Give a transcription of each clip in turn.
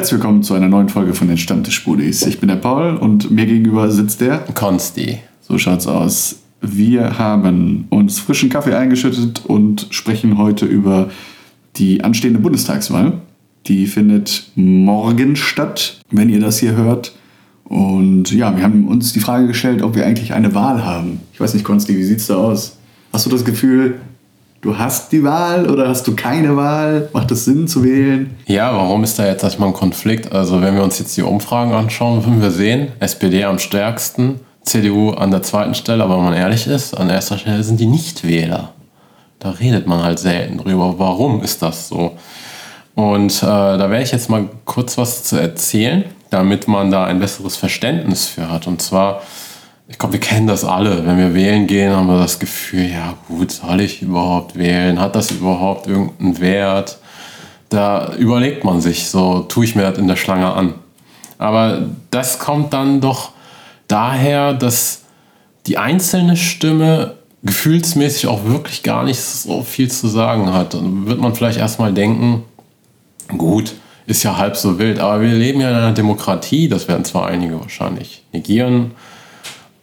Herzlich willkommen zu einer neuen Folge von den Stammtischbudis. Ich bin der Paul und mir gegenüber sitzt der Konsti. So schaut's aus. Wir haben uns frischen Kaffee eingeschüttet und sprechen heute über die anstehende Bundestagswahl. Die findet morgen statt, wenn ihr das hier hört. Und ja, wir haben uns die Frage gestellt, ob wir eigentlich eine Wahl haben. Ich weiß nicht, Konsti, wie sieht's da aus? Hast du das Gefühl, du hast die Wahl oder hast du keine Wahl? Macht es Sinn zu wählen? Ja, warum ist da jetzt erstmal ein Konflikt? Also wenn wir uns jetzt die Umfragen anschauen, würden wir sehen, SPD am stärksten, CDU an der zweiten Stelle, aber wenn man ehrlich ist, an erster Stelle sind die Nichtwähler. Da redet man halt selten drüber. Warum ist das so? Und äh, da werde ich jetzt mal kurz was zu erzählen, damit man da ein besseres Verständnis für hat. Und zwar, ich glaube, wir kennen das alle. Wenn wir wählen gehen, haben wir das Gefühl, ja gut, soll ich überhaupt wählen? Hat das überhaupt irgendeinen Wert? Da überlegt man sich, so tue ich mir das in der Schlange an. Aber das kommt dann doch daher, dass die einzelne Stimme gefühlsmäßig auch wirklich gar nicht so viel zu sagen hat. Dann wird man vielleicht erstmal denken, gut, ist ja halb so wild, aber wir leben ja in einer Demokratie, das werden zwar einige wahrscheinlich negieren,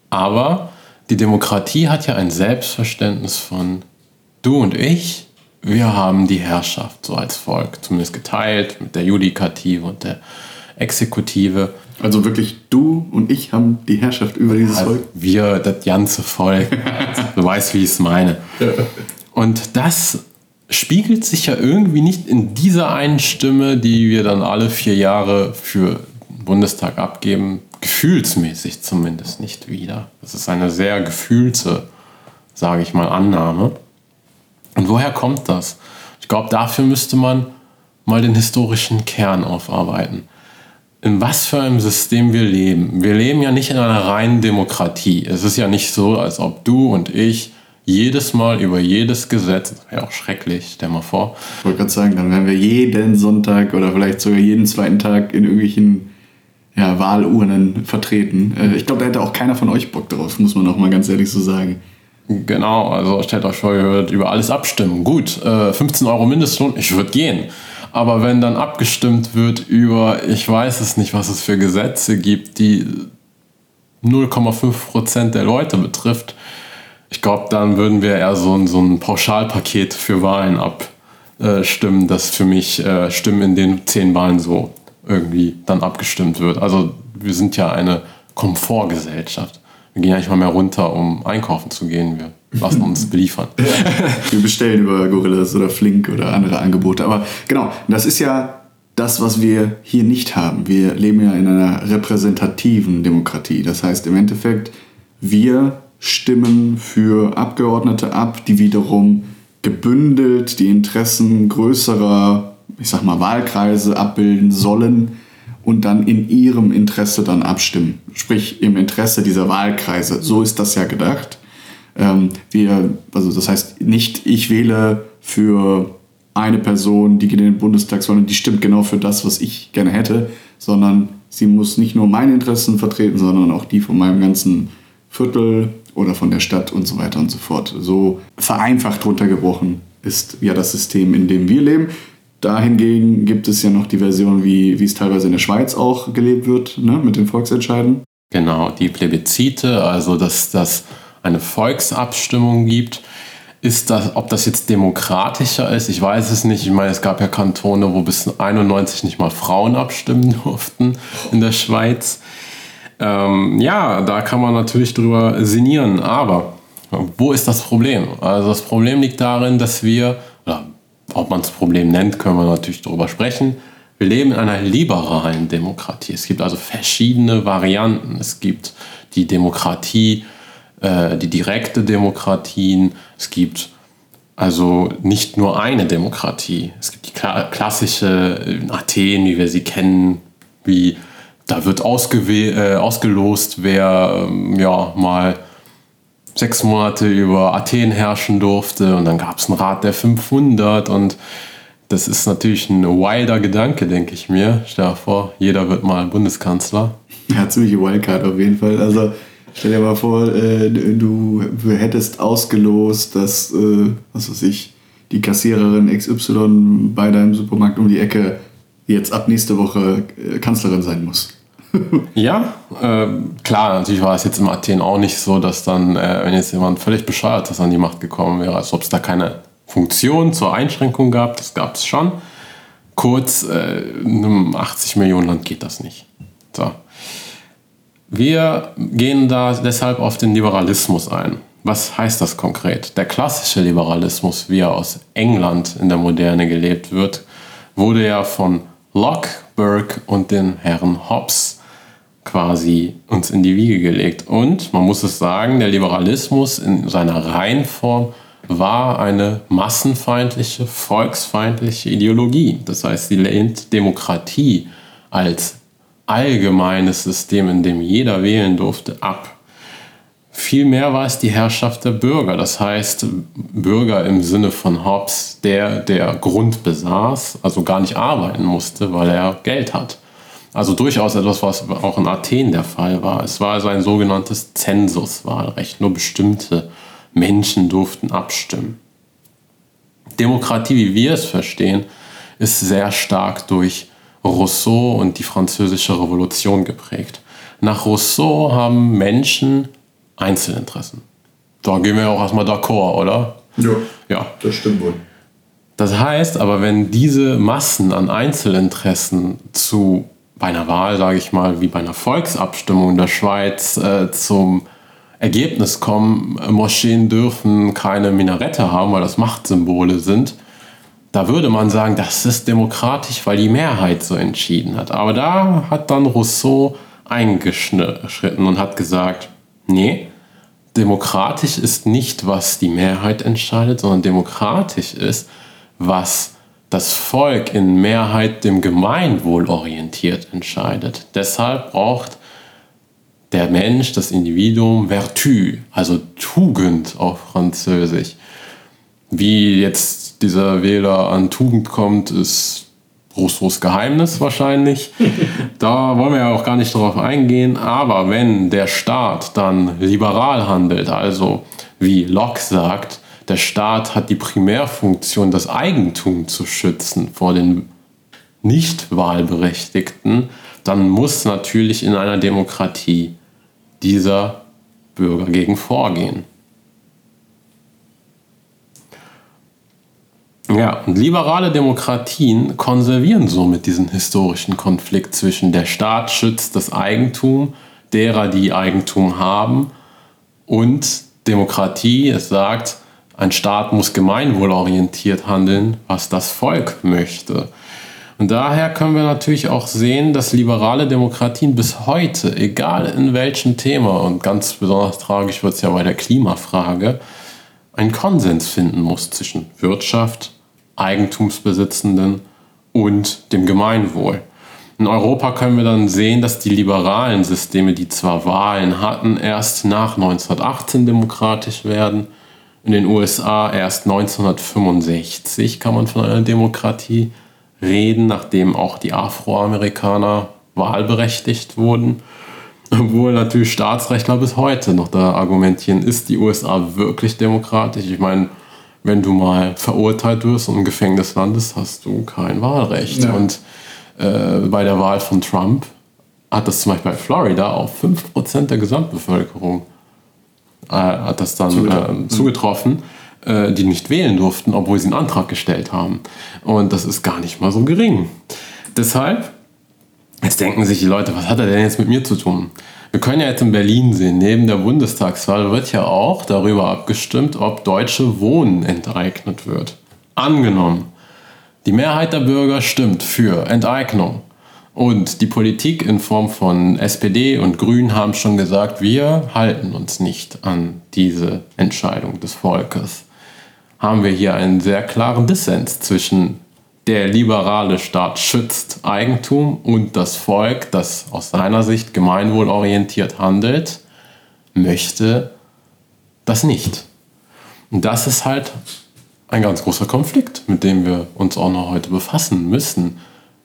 aber die Demokratie hat ja ein Selbstverständnis von du und ich, wir haben die Herrschaft so als Volk, zumindest geteilt mit der Judikative und der Exekutive. Also wirklich du und ich haben die Herrschaft über dieses Also Volk? wir, das ganze Volk. du weißt, wie ich es meine. Und das spiegelt sich ja irgendwie nicht in dieser einen Stimme, die wir dann alle vier Jahre für den Bundestag abgeben, gefühlsmäßig zumindest nicht wieder. Das ist eine sehr gefühlte, sage ich mal, Annahme. Und woher kommt das? Ich glaube, dafür müsste man mal den historischen Kern aufarbeiten. In was für einem System wir leben. Wir leben ja nicht in einer reinen Demokratie. Es ist ja nicht so, als ob du und ich jedes Mal über jedes Gesetz, das wäre auch schrecklich, stell mal vor, Ich wollte gerade sagen, dann wären wir jeden Sonntag oder vielleicht sogar jeden zweiten Tag in irgendwelchen ja, Wahlurnen vertreten. Äh, Ich glaube, da hätte auch keiner von euch Bock drauf, muss man auch mal ganz ehrlich so sagen. Genau, also stellt euch vor, ihr würdet über alles abstimmen. Gut, äh, 15 Euro Mindestlohn, ich würde gehen. Aber wenn dann abgestimmt wird über, ich weiß es nicht, was es für Gesetze gibt, die 0,5% der Leute betrifft, ich glaube, dann würden wir eher so ein, so ein Pauschalpaket für Wahlen abstimmen, das für mich äh, Stimmen in den 10 Wahlen so irgendwie dann abgestimmt wird. Also wir sind ja eine Komfortgesellschaft. Wir gehen ja nicht mal mehr runter, um einkaufen zu gehen. Wir lassen uns beliefern. Wir bestellen über Gorillas oder Flink oder andere Angebote. Aber genau, das ist ja das, was wir hier nicht haben. Wir leben ja in einer repräsentativen Demokratie. Das heißt im Endeffekt, wir stimmen für Abgeordnete ab, die wiederum gebündelt die Interessen größerer, ich sag mal, Wahlkreise abbilden sollen und dann in ihrem Interesse dann abstimmen. Sprich, im Interesse dieser Wahlkreise. So ist das ja gedacht. Ähm, wir, also das heißt nicht, ich wähle für eine Person, die geht in den Bundestag, sondern die stimmt genau für das, was ich gerne hätte, sondern sie muss nicht nur meine Interessen vertreten, sondern auch die von meinem ganzen Viertel oder von der Stadt und so weiter und so fort. So vereinfacht runtergebrochen ist ja das System, in dem wir leben. Dahingegen gibt es ja noch die Version, wie, wie es teilweise in der Schweiz auch gelebt wird, ne, mit den Volksentscheiden. Genau, die Plebiszite, also dass das eine Volksabstimmung gibt. Ist das, ob das jetzt demokratischer ist, ich weiß es nicht. Ich meine, es gab ja Kantone, wo bis 91 nicht mal Frauen abstimmen durften in der Schweiz. Ähm, ja, da kann man natürlich drüber sinnieren, aber wo ist das Problem? Also das Problem liegt darin, dass wir, ob man es Problem nennt, können wir natürlich darüber sprechen. Wir leben in einer liberalen Demokratie. Es gibt also verschiedene Varianten. Es gibt die Demokratie, äh, die direkte Demokratien. Es gibt also nicht nur eine Demokratie. Es gibt die kla klassische in Athen, wie wir sie kennen, wie da wird ausgewäh äh, ausgelost, wer ähm, ja mal sechs Monate über Athen herrschen durfte und dann gab es einen Rat der 500 und das ist natürlich ein wilder Gedanke, denke ich mir. Stell dir vor, jeder wird mal Bundeskanzler. Ja, ziemliche Wildcard auf jeden Fall. Also stell dir mal vor, äh, du hättest ausgelost, dass, äh, was weiß ich, die Kassiererin XY bei deinem Supermarkt um die Ecke jetzt ab nächste Woche äh, Kanzlerin sein muss. Ja, äh, klar, natürlich war es jetzt in Athen auch nicht so, dass dann, äh, wenn jetzt jemand völlig bescheuert ist, an die Macht gekommen wäre, als ob es da keine Funktion zur Einschränkung gab, das gab es schon. Kurz, äh, in einem 80 Millionen Land geht das nicht. So. Wir gehen da deshalb auf den Liberalismus ein. Was heißt das konkret? Der klassische Liberalismus, wie er aus England in der Moderne gelebt wird, wurde ja von Locke, Burke und den Herren Hobbes quasi uns in die Wiege gelegt. Und man muss es sagen, der Liberalismus in seiner Reihenform war eine massenfeindliche, volksfeindliche Ideologie. Das heißt, sie lehnt Demokratie als allgemeines System, in dem jeder wählen durfte, ab. Vielmehr war es die Herrschaft der Bürger, das heißt Bürger im Sinne von Hobbes, der der Grund besaß, also gar nicht arbeiten musste, weil er Geld hat. Also durchaus etwas, was auch in Athen der Fall war. Es war also ein sogenanntes Zensuswahlrecht. Nur bestimmte Menschen durften abstimmen. Demokratie, wie wir es verstehen, ist sehr stark durch Rousseau und die französische Revolution geprägt. Nach Rousseau haben Menschen Einzelinteressen. Da gehen wir ja auch erstmal d'accord, oder? Ja, ja, das stimmt wohl. Das heißt aber, wenn diese Massen an Einzelinteressen zu bei einer Wahl, sage ich mal, wie bei einer Volksabstimmung in der Schweiz äh, zum Ergebnis kommen, Moscheen dürfen keine Minarette haben, weil das Machtsymbole sind, da würde man sagen, das ist demokratisch, weil die Mehrheit so entschieden hat. Aber da hat dann Rousseau eingeschritten und hat gesagt, nee, demokratisch ist nicht, was die Mehrheit entscheidet, sondern demokratisch ist, was das Volk in Mehrheit dem Gemeinwohl orientiert entscheidet. Deshalb braucht der Mensch, das Individuum, Vertu, also Tugend auf Französisch. Wie jetzt dieser Wähler an Tugend kommt, ist Rousseaus Geheimnis wahrscheinlich. da wollen wir ja auch gar nicht drauf eingehen. Aber wenn der Staat dann liberal handelt, also wie Locke sagt, der Staat hat die Primärfunktion, das Eigentum zu schützen vor den Nicht-Wahlberechtigten, dann muss natürlich in einer Demokratie dieser Bürger gegen vorgehen. Ja, und liberale Demokratien konservieren somit diesen historischen Konflikt zwischen der Staat schützt das Eigentum derer, die Eigentum haben, und Demokratie, es sagt, ein Staat muss gemeinwohlorientiert handeln, was das Volk möchte. Und daher können wir natürlich auch sehen, dass liberale Demokratien bis heute, egal in welchem Thema, und ganz besonders tragisch wird es ja bei der Klimafrage, einen Konsens finden muss zwischen Wirtschaft, Eigentumsbesitzenden und dem Gemeinwohl. In Europa können wir dann sehen, dass die liberalen Systeme, die zwar Wahlen hatten, erst nach 1918 demokratisch werden. In den USA erst 1965 kann man von einer Demokratie reden, nachdem auch die Afroamerikaner wahlberechtigt wurden. Obwohl natürlich Staatsrechtler bis heute noch da argumentieren, ist die USA wirklich demokratisch? Ich meine, wenn du mal verurteilt wirst und im Gefängnis landest, hast du kein Wahlrecht. Ja. Und äh, bei der Wahl von Trump hat das zum Beispiel bei Florida auf 5% der Gesamtbevölkerung äh, hat das dann zugetroffen. Äh, zugetroffen äh, die nicht wählen durften, obwohl sie einen Antrag gestellt haben. Und das ist gar nicht mal so gering. Deshalb, jetzt denken sich die Leute, was hat er denn jetzt mit mir zu tun? Wir können ja jetzt in Berlin sehen, neben der Bundestagswahl wird ja auch darüber abgestimmt, ob deutsche Wohnen enteignet wird. Angenommen, die Mehrheit der Bürger stimmt für Enteignung. Und die Politik in Form von SPD und Grünen haben schon gesagt, wir halten uns nicht an diese Entscheidung des Volkes haben wir hier einen sehr klaren Dissens zwischen der liberale Staat schützt Eigentum und das Volk, das aus seiner Sicht gemeinwohlorientiert handelt, möchte das nicht. Und das ist halt ein ganz großer Konflikt, mit dem wir uns auch noch heute befassen müssen.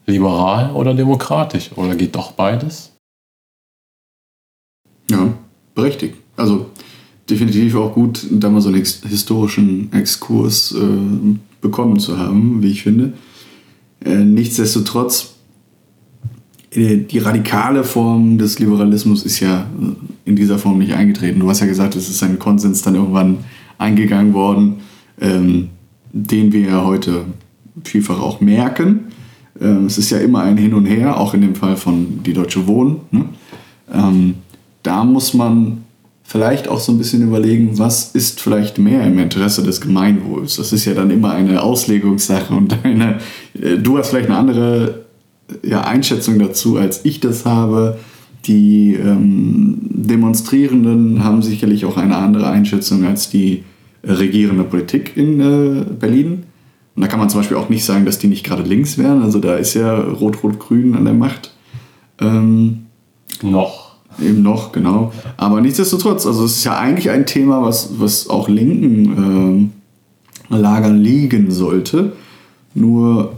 Liberal oder demokratisch? Oder geht doch beides? Ja, berechtigt. Also definitiv auch gut, da mal so einen historischen Exkurs äh, bekommen zu haben, wie ich finde. Äh, nichtsdestotrotz äh, die radikale Form des Liberalismus ist ja in dieser Form nicht eingetreten. Du hast ja gesagt, es ist ein Konsens dann irgendwann eingegangen worden, ähm, den wir ja heute vielfach auch merken. Ähm, es ist ja immer ein Hin und Her, auch in dem Fall von die Deutsche Wohnen. Ne? Ähm, da muss man vielleicht auch so ein bisschen überlegen, was ist vielleicht mehr im Interesse des Gemeinwohls. Das ist ja dann immer eine Auslegungssache und eine, äh, du hast vielleicht eine andere ja, Einschätzung dazu, als ich das habe. Die ähm, Demonstrierenden haben sicherlich auch eine andere Einschätzung als die regierende Politik in äh, Berlin. Und da kann man zum Beispiel auch nicht sagen, dass die nicht gerade links wären. Also da ist ja Rot-Rot-Grün an der Macht. Ähm, noch. Eben noch, genau. Aber nichtsdestotrotz, also es ist ja eigentlich ein Thema, was, was auch linken äh, Lagern liegen sollte. Nur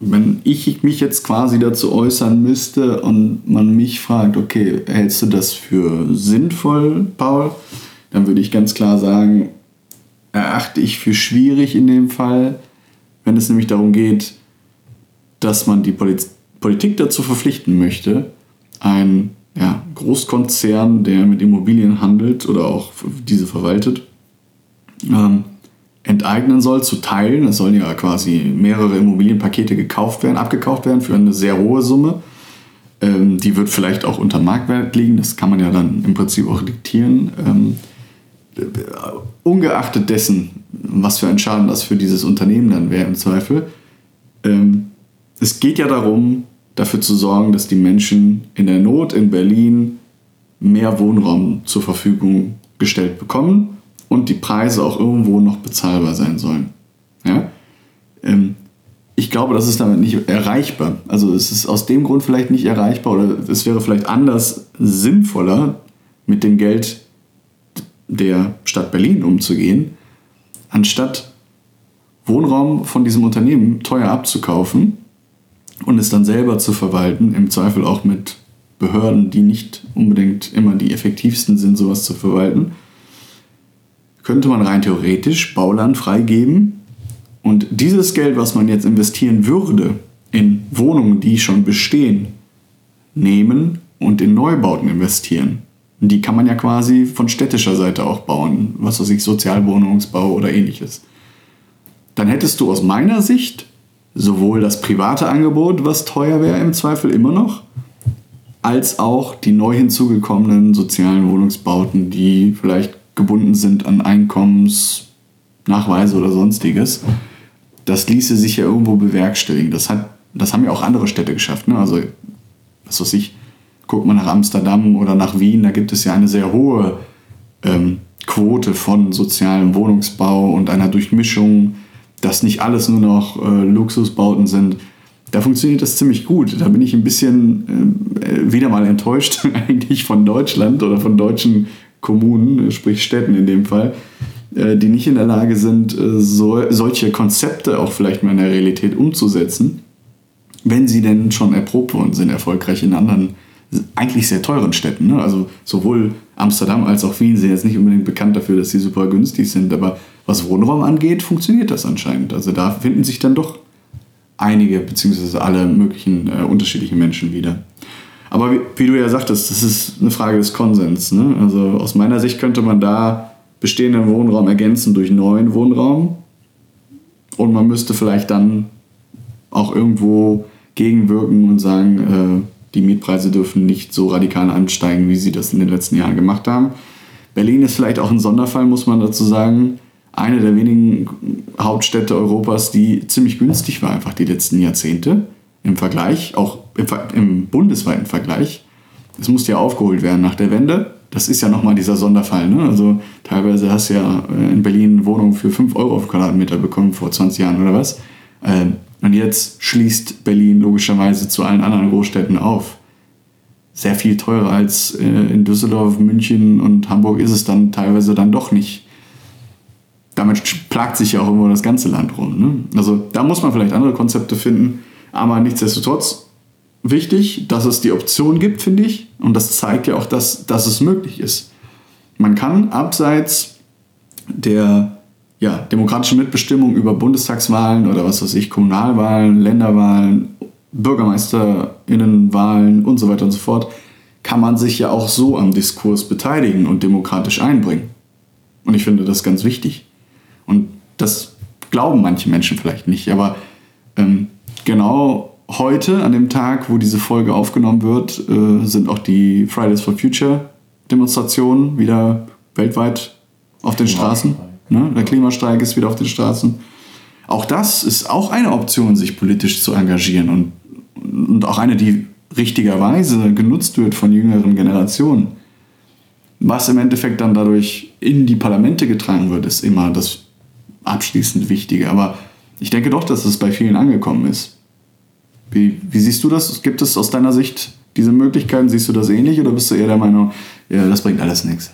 wenn ich mich jetzt quasi dazu äußern müsste und man mich fragt, okay, hältst du das für sinnvoll, Paul? Dann würde ich ganz klar sagen, erachte ich für schwierig in dem Fall, wenn es nämlich darum geht, dass man die Politik dazu verpflichten möchte, ein ja, Großkonzern, der mit Immobilien handelt oder auch diese verwaltet, ähm, enteignen soll, zu teilen. Es sollen ja quasi mehrere Immobilienpakete gekauft werden, abgekauft werden für eine sehr hohe Summe. Ähm, die wird vielleicht auch unter Marktwert liegen, das kann man ja dann im Prinzip auch diktieren. Ähm, ungeachtet dessen, was für ein Schaden das für dieses Unternehmen dann wäre im Zweifel, ähm, es geht ja darum, dafür zu sorgen, dass die Menschen in der Not in Berlin mehr Wohnraum zur Verfügung gestellt bekommen und die Preise auch irgendwo noch bezahlbar sein sollen. Ja? Ähm, ich glaube, das ist damit nicht erreichbar. Also es ist aus dem Grund vielleicht nicht erreichbar oder es wäre vielleicht anders sinnvoller, mit dem Geld der Stadt Berlin umzugehen, anstatt Wohnraum von diesem Unternehmen teuer abzukaufen und es dann selber zu verwalten, im Zweifel auch mit Behörden, die nicht unbedingt immer die effektivsten sind, sowas zu verwalten, könnte man rein theoretisch Bauland freigeben und dieses Geld, was man jetzt investieren würde in Wohnungen, die schon bestehen, nehmen und in Neubauten investieren. Die kann man ja quasi von städtischer Seite auch bauen, was weiß ich, Sozialwohnungsbau oder ähnliches. Dann hättest du aus meiner Sicht sowohl das private Angebot, was teuer wäre im Zweifel immer noch, als auch die neu hinzugekommenen sozialen Wohnungsbauten, die vielleicht gebunden sind an Einkommensnachweise oder sonstiges. Das ließe sich ja irgendwo bewerkstelligen. Das, hat, das haben ja auch andere Städte geschafft. Ne? Also, was weiß ich, guckt man nach Amsterdam oder nach Wien, da gibt es ja eine sehr hohe ähm, Quote von sozialem Wohnungsbau und einer Durchmischung, dass nicht alles nur noch äh, Luxusbauten sind. Da funktioniert das ziemlich gut. Da bin ich ein bisschen äh, wieder mal enttäuscht eigentlich von Deutschland oder von deutschen Kommunen, sprich Städten in dem Fall, äh, die nicht in der Lage sind, äh, so, solche Konzepte auch vielleicht mal in der Realität umzusetzen, wenn sie denn schon erprobt worden sind, erfolgreich in anderen eigentlich sehr teuren Städten. Ne? Also sowohl Amsterdam als auch Wien sind jetzt nicht unbedingt bekannt dafür, dass sie super günstig sind, aber was Wohnraum angeht, funktioniert das anscheinend. Also da finden sich dann doch einige beziehungsweise alle möglichen äh, unterschiedlichen Menschen wieder. Aber wie, wie, du ja sagtest, das ist eine Frage des Konsens. Ne? Also aus meiner Sicht könnte man da bestehenden Wohnraum ergänzen durch neuen Wohnraum und man müsste vielleicht dann auch irgendwo gegenwirken und sagen, äh, die Mietpreise dürfen nicht so radikal ansteigen, wie sie das in den letzten Jahren gemacht haben. Berlin ist vielleicht auch ein Sonderfall, muss man dazu sagen. Eine der wenigen Hauptstädte Europas, die ziemlich günstig war, einfach die letzten Jahrzehnte im Vergleich, auch im, im bundesweiten Vergleich. Es musste ja aufgeholt werden nach der Wende. Das ist ja nochmal dieser Sonderfall. Ne? Also teilweise hast du ja äh, in Berlin Wohnungen für 5 Euro auf Quadratmeter bekommen vor 20 Jahren oder was. Ähm, und jetzt schließt Berlin logischerweise zu allen anderen Großstädten auf. Sehr viel teurer als äh, in Düsseldorf, München und Hamburg ist es dann teilweise dann doch nicht. Damit plagt sich ja auch immer das ganze Land rum. Ne? Also da muss man vielleicht andere Konzepte finden, aber nichtsdestotrotz wichtig, dass es die Option gibt, finde ich. Und das zeigt ja auch, dass, dass es möglich ist. Man kann abseits der ja, demokratische Mitbestimmung über Bundestagswahlen oder was weiß ich, Kommunalwahlen, Länderwahlen, BürgermeisterInnenwahlen und so weiter und so fort, kann man sich ja auch so am Diskurs beteiligen und demokratisch einbringen. Und ich finde das ganz wichtig. Und das glauben manche Menschen vielleicht nicht, aber ähm, genau heute, an dem Tag, wo diese Folge aufgenommen wird, äh, sind auch die Fridays for Future Demonstrationen wieder weltweit auf den Straßen. Ne? Der Klimastreik ist wieder auf den Straßen. Auch das ist auch eine Option, sich politisch zu engagieren und, und auch eine, die richtigerweise genutzt wird von jüngeren Generationen. Was im Endeffekt dann dadurch in die Parlamente getragen wird, ist immer das abschließend Wichtige. Aber ich denke doch, dass es bei vielen angekommen ist. Wie, wie siehst du das? Gibt es aus deiner Sicht diese Möglichkeiten? Siehst du das ähnlich oder bist du eher der Meinung, ja, das bringt alles nichts?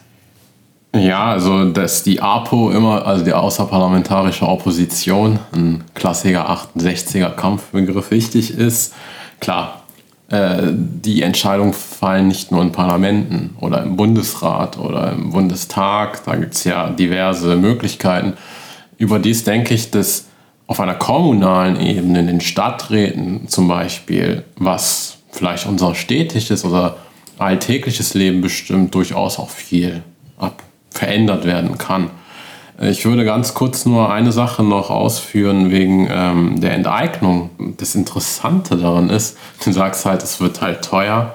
Ja, also dass die APO immer, also die außerparlamentarische Opposition, ein klassischer 68er Kampfbegriff wichtig ist. Klar, äh, die Entscheidungen fallen nicht nur in Parlamenten oder im Bundesrat oder im Bundestag, da gibt es ja diverse Möglichkeiten. Überdies denke ich, dass auf einer kommunalen Ebene, in den Stadträten zum Beispiel, was vielleicht unser städtisches oder alltägliches Leben bestimmt, durchaus auch viel ab verändert werden kann. Ich würde ganz kurz nur eine Sache noch ausführen wegen ähm, der Enteignung. Das Interessante daran ist, du sagst halt, es wird halt teuer.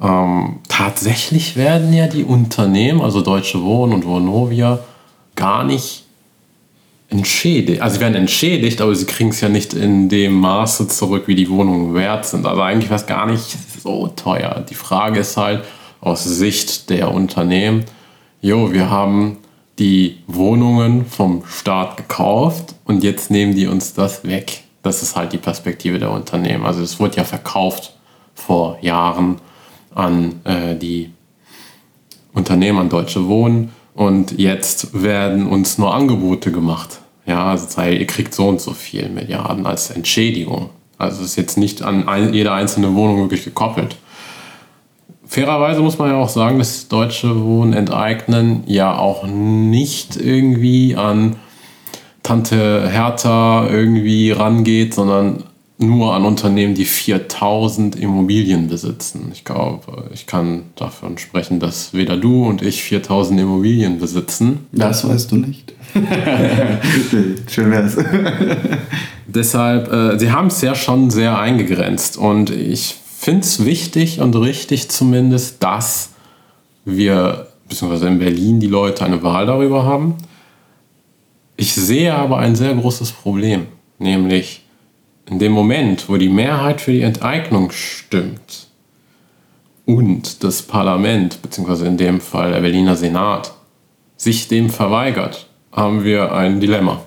Ähm, tatsächlich werden ja die Unternehmen, also Deutsche Wohnen und Vonovia, gar nicht entschädigt. Also sie werden entschädigt, aber sie kriegen es ja nicht in dem Maße zurück, wie die Wohnungen wert sind. Also eigentlich war es gar nicht so teuer. Die Frage ist halt aus Sicht der Unternehmen, jo, wir haben die Wohnungen vom Staat gekauft und jetzt nehmen die uns das weg. Das ist halt die Perspektive der Unternehmen. Also es wurde ja verkauft vor Jahren an äh, die Unternehmen, an Deutsche Wohnen und jetzt werden uns nur Angebote gemacht. Ja, also ihr kriegt so und so viel Milliarden als Entschädigung. Also es ist jetzt nicht an ein, jede einzelne Wohnung wirklich gekoppelt fairerweise muss man ja auch sagen, dass Deutsche Wohnen enteignen ja auch nicht irgendwie an Tante Hertha irgendwie rangeht, sondern nur an Unternehmen, die 4000 Immobilien besitzen. Ich glaube, ich kann davon sprechen, dass weder du und ich 4000 Immobilien besitzen. Das weißt du nicht. Schön wär's. Deshalb, äh, sie haben es ja schon sehr eingegrenzt und ich finde es wichtig und richtig zumindest, dass wir, beziehungsweise in Berlin, die Leute eine Wahl darüber haben. Ich sehe aber ein sehr großes Problem, nämlich in dem Moment, wo die Mehrheit für die Enteignung stimmt und das Parlament, beziehungsweise in dem Fall der Berliner Senat, sich dem verweigert, haben wir ein Dilemma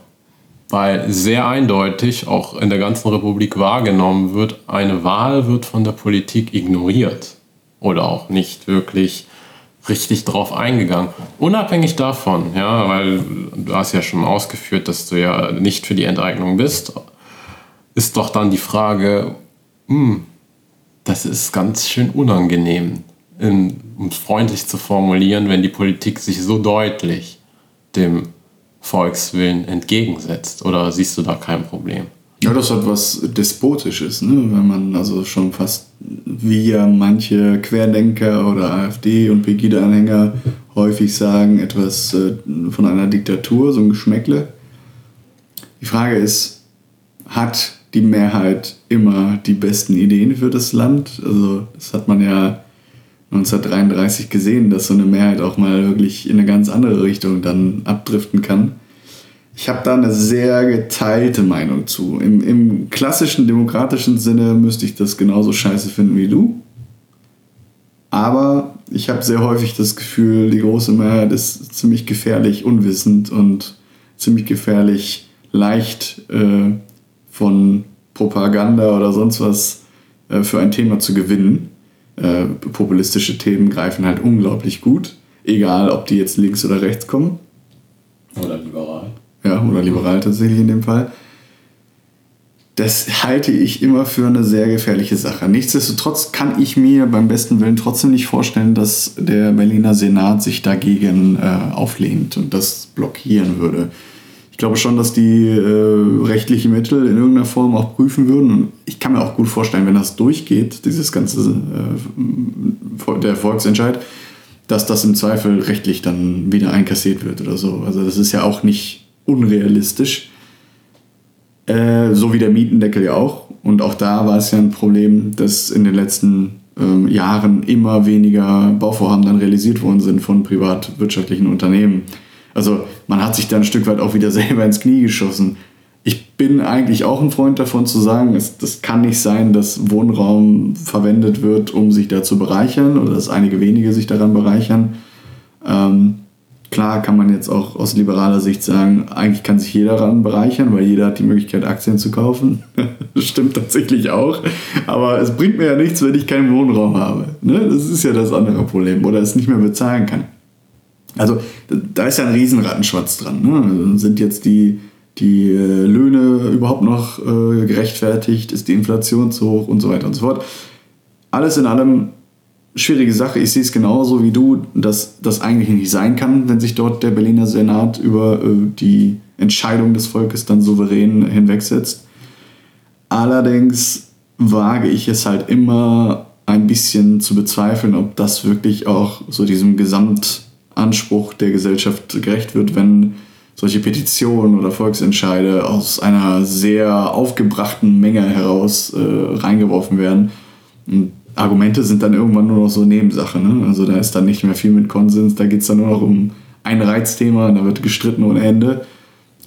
weil sehr eindeutig auch in der ganzen Republik wahrgenommen wird, eine Wahl wird von der Politik ignoriert oder auch nicht wirklich richtig drauf eingegangen. Unabhängig davon, ja, weil du hast ja schon ausgeführt, dass du ja nicht für die Enteignung bist, ist doch dann die Frage, hm, das ist ganz schön unangenehm, um es freundlich zu formulieren, wenn die Politik sich so deutlich dem Volkswillen entgegensetzt? Oder siehst du da kein Problem? Ja, das hat was Despotisches, ne? wenn man also schon fast wie ja manche Querdenker oder AfD- und Pegida-Anhänger häufig sagen, etwas äh, von einer Diktatur, so ein Geschmäckle. Die Frage ist, hat die Mehrheit immer die besten Ideen für das Land? Also das hat man ja 1933 gesehen, dass so eine Mehrheit auch mal wirklich in eine ganz andere Richtung dann abdriften kann. Ich habe da eine sehr geteilte Meinung zu. Im, Im klassischen demokratischen Sinne müsste ich das genauso scheiße finden wie du. Aber ich habe sehr häufig das Gefühl, die große Mehrheit ist ziemlich gefährlich unwissend und ziemlich gefährlich leicht äh, von Propaganda oder sonst was äh, für ein Thema zu gewinnen. Äh, populistische Themen greifen halt unglaublich gut, egal ob die jetzt links oder rechts kommen. Oder liberal. Ja, oder liberal tatsächlich in dem Fall. Das halte ich immer für eine sehr gefährliche Sache. Nichtsdestotrotz kann ich mir beim besten Willen trotzdem nicht vorstellen, dass der Berliner Senat sich dagegen äh, auflehnt und das blockieren würde. Ich glaube schon, dass die äh, rechtliche Mittel in irgendeiner Form auch prüfen würden. Und ich kann mir auch gut vorstellen, wenn das durchgeht, dieses ganze äh, der Volksentscheid, dass das im Zweifel rechtlich dann wieder einkassiert wird oder so. Also das ist ja auch nicht unrealistisch. Äh, so wie der Mietendeckel ja auch. Und auch da war es ja ein Problem, dass in den letzten ähm, Jahren immer weniger Bauvorhaben dann realisiert worden sind von privatwirtschaftlichen Unternehmen. Also man hat sich da ein Stück weit auch wieder selber ins Knie geschossen. Ich bin eigentlich auch ein Freund davon zu sagen, es, das kann nicht sein, dass Wohnraum verwendet wird, um sich da zu bereichern oder dass einige wenige sich daran bereichern. Ähm, Klar kann man jetzt auch aus liberaler Sicht sagen, eigentlich kann sich jeder daran bereichern, weil jeder hat die Möglichkeit, Aktien zu kaufen. das stimmt tatsächlich auch. Aber es bringt mir ja nichts, wenn ich keinen Wohnraum habe. Ne? Das ist ja das andere Problem. Oder es nicht mehr bezahlen kann. Also da ist ja ein Riesenrattenschwatz dran. Ne? Sind jetzt die, die äh, Löhne überhaupt noch äh, gerechtfertigt? Ist die Inflation zu hoch und so weiter und so fort? Alles in allem schwierige Sache. Ich sehe es genauso wie du, dass das eigentlich nicht sein kann, wenn sich dort der Berliner Senat über äh, die Entscheidung des Volkes dann souverän hinwegsetzt. Allerdings wage ich es halt immer ein bisschen zu bezweifeln, ob das wirklich auch so diesem Gesamtanspruch der Gesellschaft gerecht wird, wenn solche Petitionen oder Volksentscheide aus einer sehr aufgebrachten Menge heraus äh, reingeworfen werden. Und Argumente sind dann irgendwann nur noch so Nebensache. Ne? Also da ist dann nicht mehr viel mit Konsens, da geht es dann nur noch um ein Reizthema, da wird gestritten ohne Ende.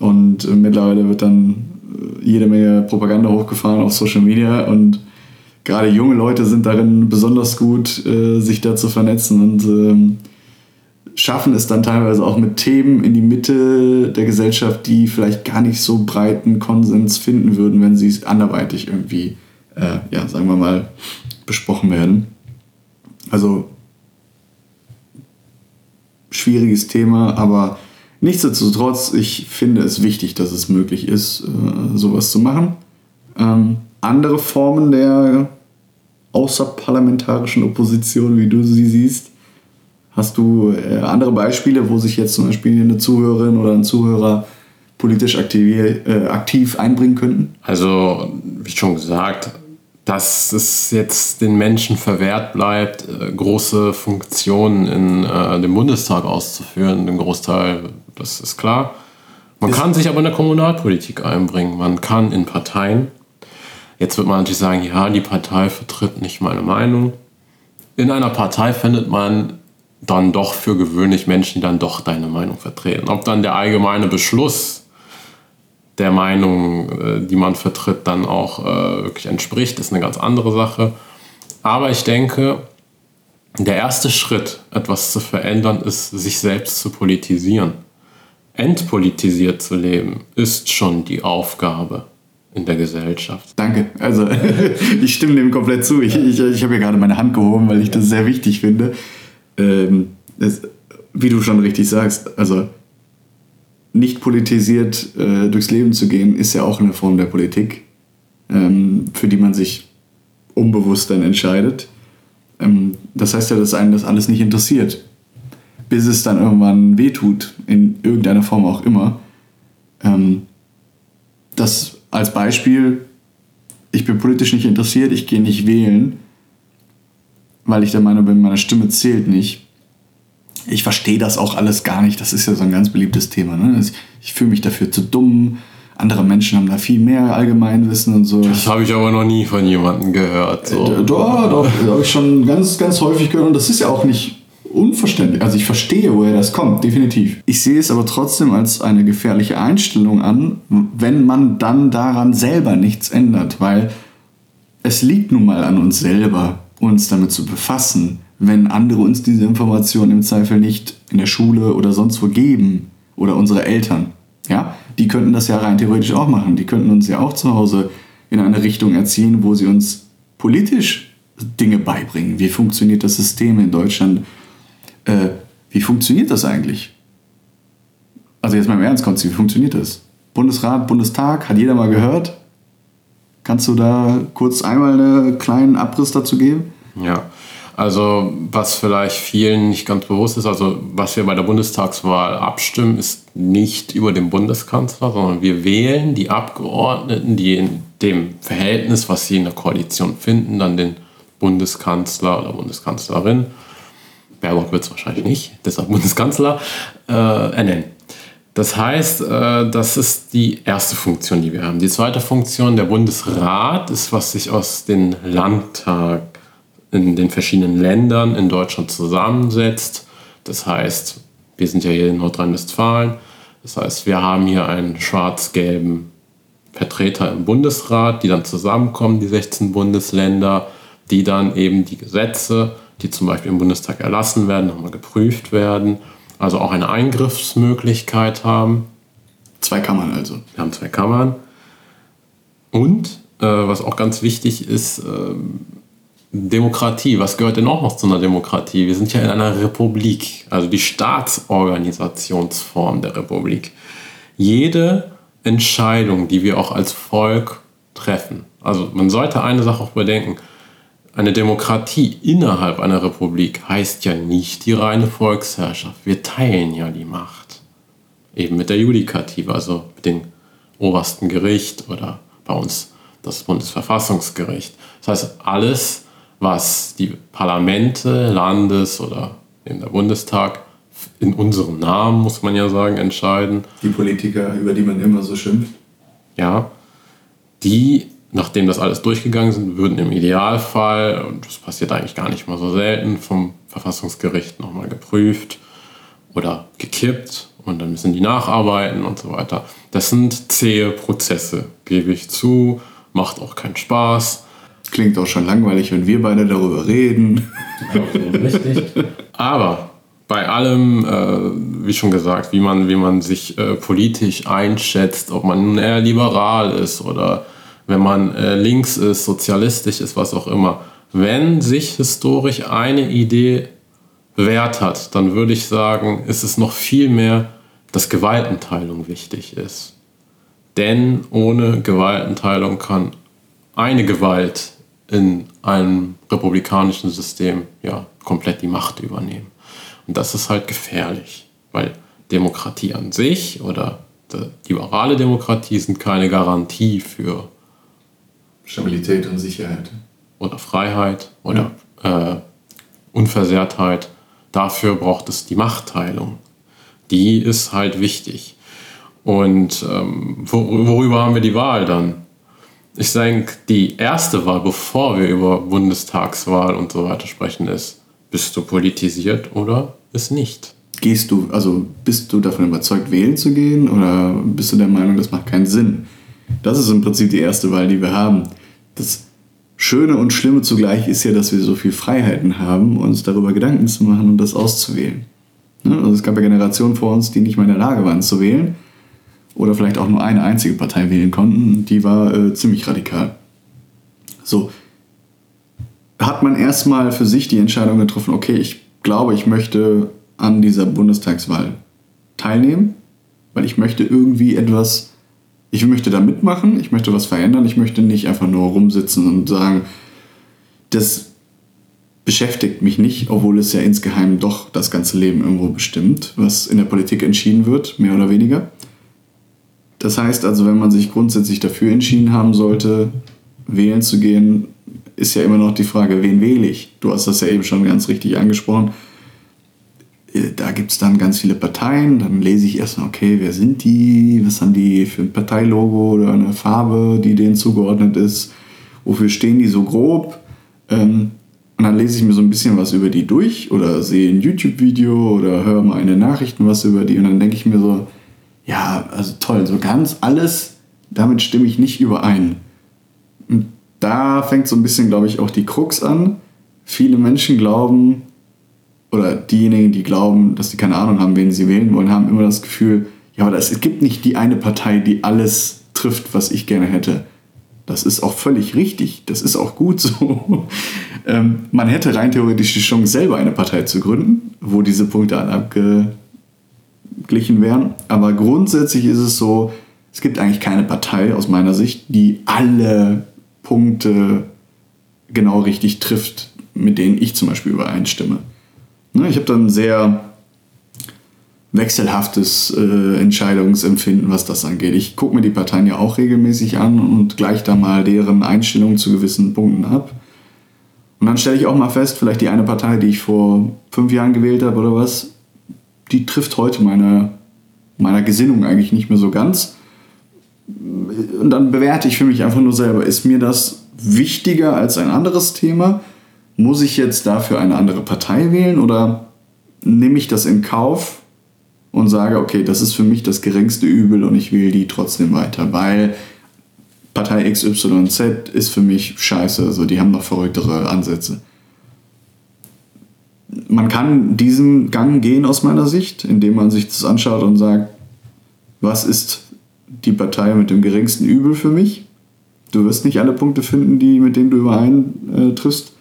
Und äh, mittlerweile wird dann äh, jede Menge Propaganda hochgefahren auf Social Media und gerade junge Leute sind darin besonders gut, äh, sich da zu vernetzen und ähm, schaffen es dann teilweise auch mit Themen in die Mitte der Gesellschaft, die vielleicht gar nicht so breiten Konsens finden würden, wenn sie anderweitig irgendwie, äh, ja, sagen wir mal, besprochen werden. Also schwieriges Thema, aber nichtsdestotrotz, ich finde es wichtig, dass es möglich ist, äh, sowas zu machen. Ähm, andere Formen der außerparlamentarischen Opposition, wie du sie siehst, hast du äh, andere Beispiele, wo sich jetzt zum Beispiel eine Zuhörerin oder ein Zuhörer politisch aktiv, äh, aktiv einbringen könnten? Also, wie schon gesagt, dass es jetzt den Menschen verwehrt bleibt, äh, große Funktionen in äh, dem Bundestag auszuführen. Den Großteil, das ist klar. Man kann sich aber in der Kommunalpolitik einbringen. Man kann in Parteien. Jetzt wird man natürlich sagen, ja, die Partei vertritt nicht meine Meinung. In einer Partei findet man dann doch für gewöhnlich Menschen, die dann doch deine Meinung vertreten. Ob dann der allgemeine Beschluss der Meinung, äh, die man vertritt, dann auch äh, wirklich entspricht, ist eine ganz andere Sache. Aber ich denke, der erste Schritt, etwas zu verändern, ist, sich selbst zu politisieren. Entpolitisiert zu leben, ist schon die Aufgabe in der Gesellschaft. Danke. Also ich stimme dem komplett zu. Ich, ich, ich habe ja gerade meine Hand gehoben, weil ich das sehr wichtig finde. Ähm, das, wie du schon richtig sagst, also nicht politisiert äh, durchs Leben zu gehen, ist ja auch eine Form der Politik, ähm, für die man sich unbewusst dann entscheidet. Ähm, das heißt ja, dass einen das alles nicht interessiert, bis es dann irgendwann wehtut, in irgendeiner Form auch immer. Ähm, das als Beispiel, ich bin politisch nicht interessiert, ich gehe nicht wählen, weil ich der Meinung bin, meine Stimme zählt nicht ich verstehe das auch alles gar nicht. Das ist ja so ein ganz beliebtes Thema. Ne? Ich fühle mich dafür zu dumm. Andere Menschen haben da viel mehr Allgemeinwissen und so. Das habe ich aber noch nie von jemandem gehört. So. Äh, doch, doch, das habe ich schon ganz, ganz häufig gehört. Und das ist ja auch nicht unverständlich. Also ich verstehe, woher das kommt, definitiv. Ich sehe es aber trotzdem als eine gefährliche Einstellung an, wenn man dann daran selber nichts ändert, weil es liegt nun mal an uns selber, uns damit zu befassen wenn andere uns diese Informationen im Zweifel nicht in der Schule oder sonst wo geben oder unsere Eltern. Ja, die könnten das ja rein theoretisch auch machen. Die könnten uns ja auch zu Hause in eine Richtung erziehen, wo sie uns politisch Dinge beibringen. Wie funktioniert das System in Deutschland? Äh, wie funktioniert das eigentlich? Also jetzt mal im Ernst, Konzi, wie funktioniert das? Bundesrat, Bundestag, hat jeder mal gehört? Kannst du da kurz einmal einen kleinen Abriss dazu geben? Ja, Also was vielleicht vielen nicht ganz bewusst ist, also was wir bei der Bundestagswahl abstimmen, ist nicht über den Bundeskanzler, sondern wir wählen die Abgeordneten, die in dem Verhältnis, was sie in der Koalition finden, dann den Bundeskanzler oder Bundeskanzlerin, Baerbock wird es wahrscheinlich nicht, deshalb Bundeskanzler, äh, ernennen. Das heißt, äh, das ist die erste Funktion, die wir haben. Die zweite Funktion, der Bundesrat, ist, was sich aus den Landtag in den verschiedenen Ländern in Deutschland zusammensetzt. Das heißt, wir sind ja hier in Nordrhein-Westfalen. Das heißt, wir haben hier einen schwarz-gelben Vertreter im Bundesrat, die dann zusammenkommen, die 16 Bundesländer, die dann eben die Gesetze, die zum Beispiel im Bundestag erlassen werden, nochmal geprüft werden, also auch eine Eingriffsmöglichkeit haben. Zwei Kammern also. Wir haben zwei Kammern. Und, äh, was auch ganz wichtig ist, äh, Demokratie. Was gehört denn auch noch zu einer Demokratie? Wir sind ja in einer Republik, also die Staatsorganisationsform der Republik. Jede Entscheidung, die wir auch als Volk treffen, also man sollte eine Sache auch bedenken, eine Demokratie innerhalb einer Republik heißt ja nicht die reine Volksherrschaft. Wir teilen ja die Macht. Eben mit der Judikative, also mit dem obersten Gericht oder bei uns das Bundesverfassungsgericht. Das heißt, alles, was die Parlamente, Landes- oder eben der Bundestag in unserem Namen, muss man ja sagen, entscheiden. Die Politiker, über die man immer so schimpft. Ja, die nachdem das alles durchgegangen sind, würden im Idealfall, und das passiert eigentlich gar nicht mal so selten, vom Verfassungsgericht nochmal geprüft oder gekippt und dann müssen die nacharbeiten und so weiter. Das sind zähe Prozesse, gebe ich zu, macht auch keinen Spaß. Klingt auch schon langweilig, wenn wir beide darüber reden. Richtig. Aber bei allem, äh, wie schon gesagt, wie man, wie man sich äh, politisch einschätzt, ob man nun eher liberal ist oder wenn man äh, links ist, sozialistisch ist, was auch immer. Wenn sich historisch eine Idee bewährt hat, dann würde ich sagen, ist es noch viel mehr, dass Gewaltenteilung wichtig ist. Denn ohne Gewaltenteilung kann eine Gewalt in einem republikanischen System ja komplett die Macht übernehmen. Und das ist halt gefährlich, weil Demokratie an sich oder liberale Demokratie sind keine Garantie für Stabilität und Sicherheit. Oder Freiheit oder ja. äh, Unversehrtheit. Dafür braucht es die Machtteilung. Die ist halt wichtig. Und ähm, worüber haben wir die Wahl dann? Ich denke, die erste Wahl, bevor wir über Bundestagswahl und so weiter sprechen, ist, bist du politisiert oder ist nicht? Gehst du, also bist du davon überzeugt, wählen zu gehen oder bist du der Meinung, das macht keinen Sinn? Das ist im Prinzip die erste Wahl, die wir haben. Das Schöne und Schlimme zugleich ist ja, dass wir so viel Freiheiten haben, uns darüber Gedanken zu machen und das auszuwählen. Ne? Also es gab ja Generationen vor uns, die nicht mehr in der Lage waren zu wählen oder vielleicht auch nur eine einzige Partei wählen konnten. Die war äh, ziemlich radikal. So hat man erstmal für sich die Entscheidung getroffen, okay, ich glaube, ich möchte an dieser Bundestagswahl teilnehmen, weil ich möchte irgendwie etwas ich möchte da mitmachen, ich möchte was verändern, ich möchte nicht einfach nur rumsitzen und sagen, das beschäftigt mich nicht, obwohl es ja insgeheim doch das ganze Leben irgendwo bestimmt, was in der Politik entschieden wird, mehr oder weniger. Das heißt also, wenn man sich grundsätzlich dafür entschieden haben sollte, wählen zu gehen, ist ja immer noch die Frage, wen wähle ich? Du hast das ja eben schon ganz richtig angesprochen da gibt es dann ganz viele Parteien. Dann lese ich erstmal, okay, wer sind die? Was haben die für ein Parteilogo oder eine Farbe, die denen zugeordnet ist? Wofür stehen die so grob? Ähm, und dann lese ich mir so ein bisschen was über die durch oder sehe ein YouTube-Video oder höre mal in den Nachrichten was über die. Und dann denke ich mir so, ja, also toll, so ganz alles, damit stimme ich nicht überein. Und da fängt so ein bisschen, glaube ich, auch die Krux an. Viele Menschen glauben, oder diejenigen, die glauben, dass sie keine Ahnung haben, wen sie wählen wollen, haben immer das Gefühl, ja, aber es gibt nicht die eine Partei, die alles trifft, was ich gerne hätte. Das ist auch völlig richtig. Das ist auch gut so. ähm, man hätte rein theoretisch die Chance, selber eine Partei zu gründen, wo diese Punkte alle abgeglichen wären. Aber grundsätzlich ist es so, es gibt eigentlich keine Partei aus meiner Sicht, die alle Punkte genau richtig trifft mit denen ich zum Beispiel übereinstimme. Ne, ich habe dann sehr wechselhaftes äh, Entscheidungsempfinden, was das angeht. Ich gucke mir die Parteien ja auch regelmäßig an und gleiche da mal deren Einstellungen zu gewissen Punkten ab. Und dann stelle ich auch mal fest, vielleicht die eine Partei, die ich vor fünf Jahren gewählt habe oder was, die trifft heute meine, meiner Gesinnung eigentlich nicht mehr so ganz. Und dann bewerte ich für mich einfach nur selber, ist mir das wichtiger als ein anderes Thema? Muss ich jetzt dafür eine andere Partei wählen oder nehme ich das in Kauf und sage, okay, das ist für mich das geringste Übel und ich wähle die trotzdem weiter, weil Partei XYZ ist für mich scheiße, also die haben noch verrücktere Ansätze. Man kann diesen Gang gehen aus meiner Sicht, indem man sich das anschaut und sagt, was ist die Partei mit dem geringsten Übel für mich? Du wirst nicht alle Punkte finden, die, mit denen du überein triffst.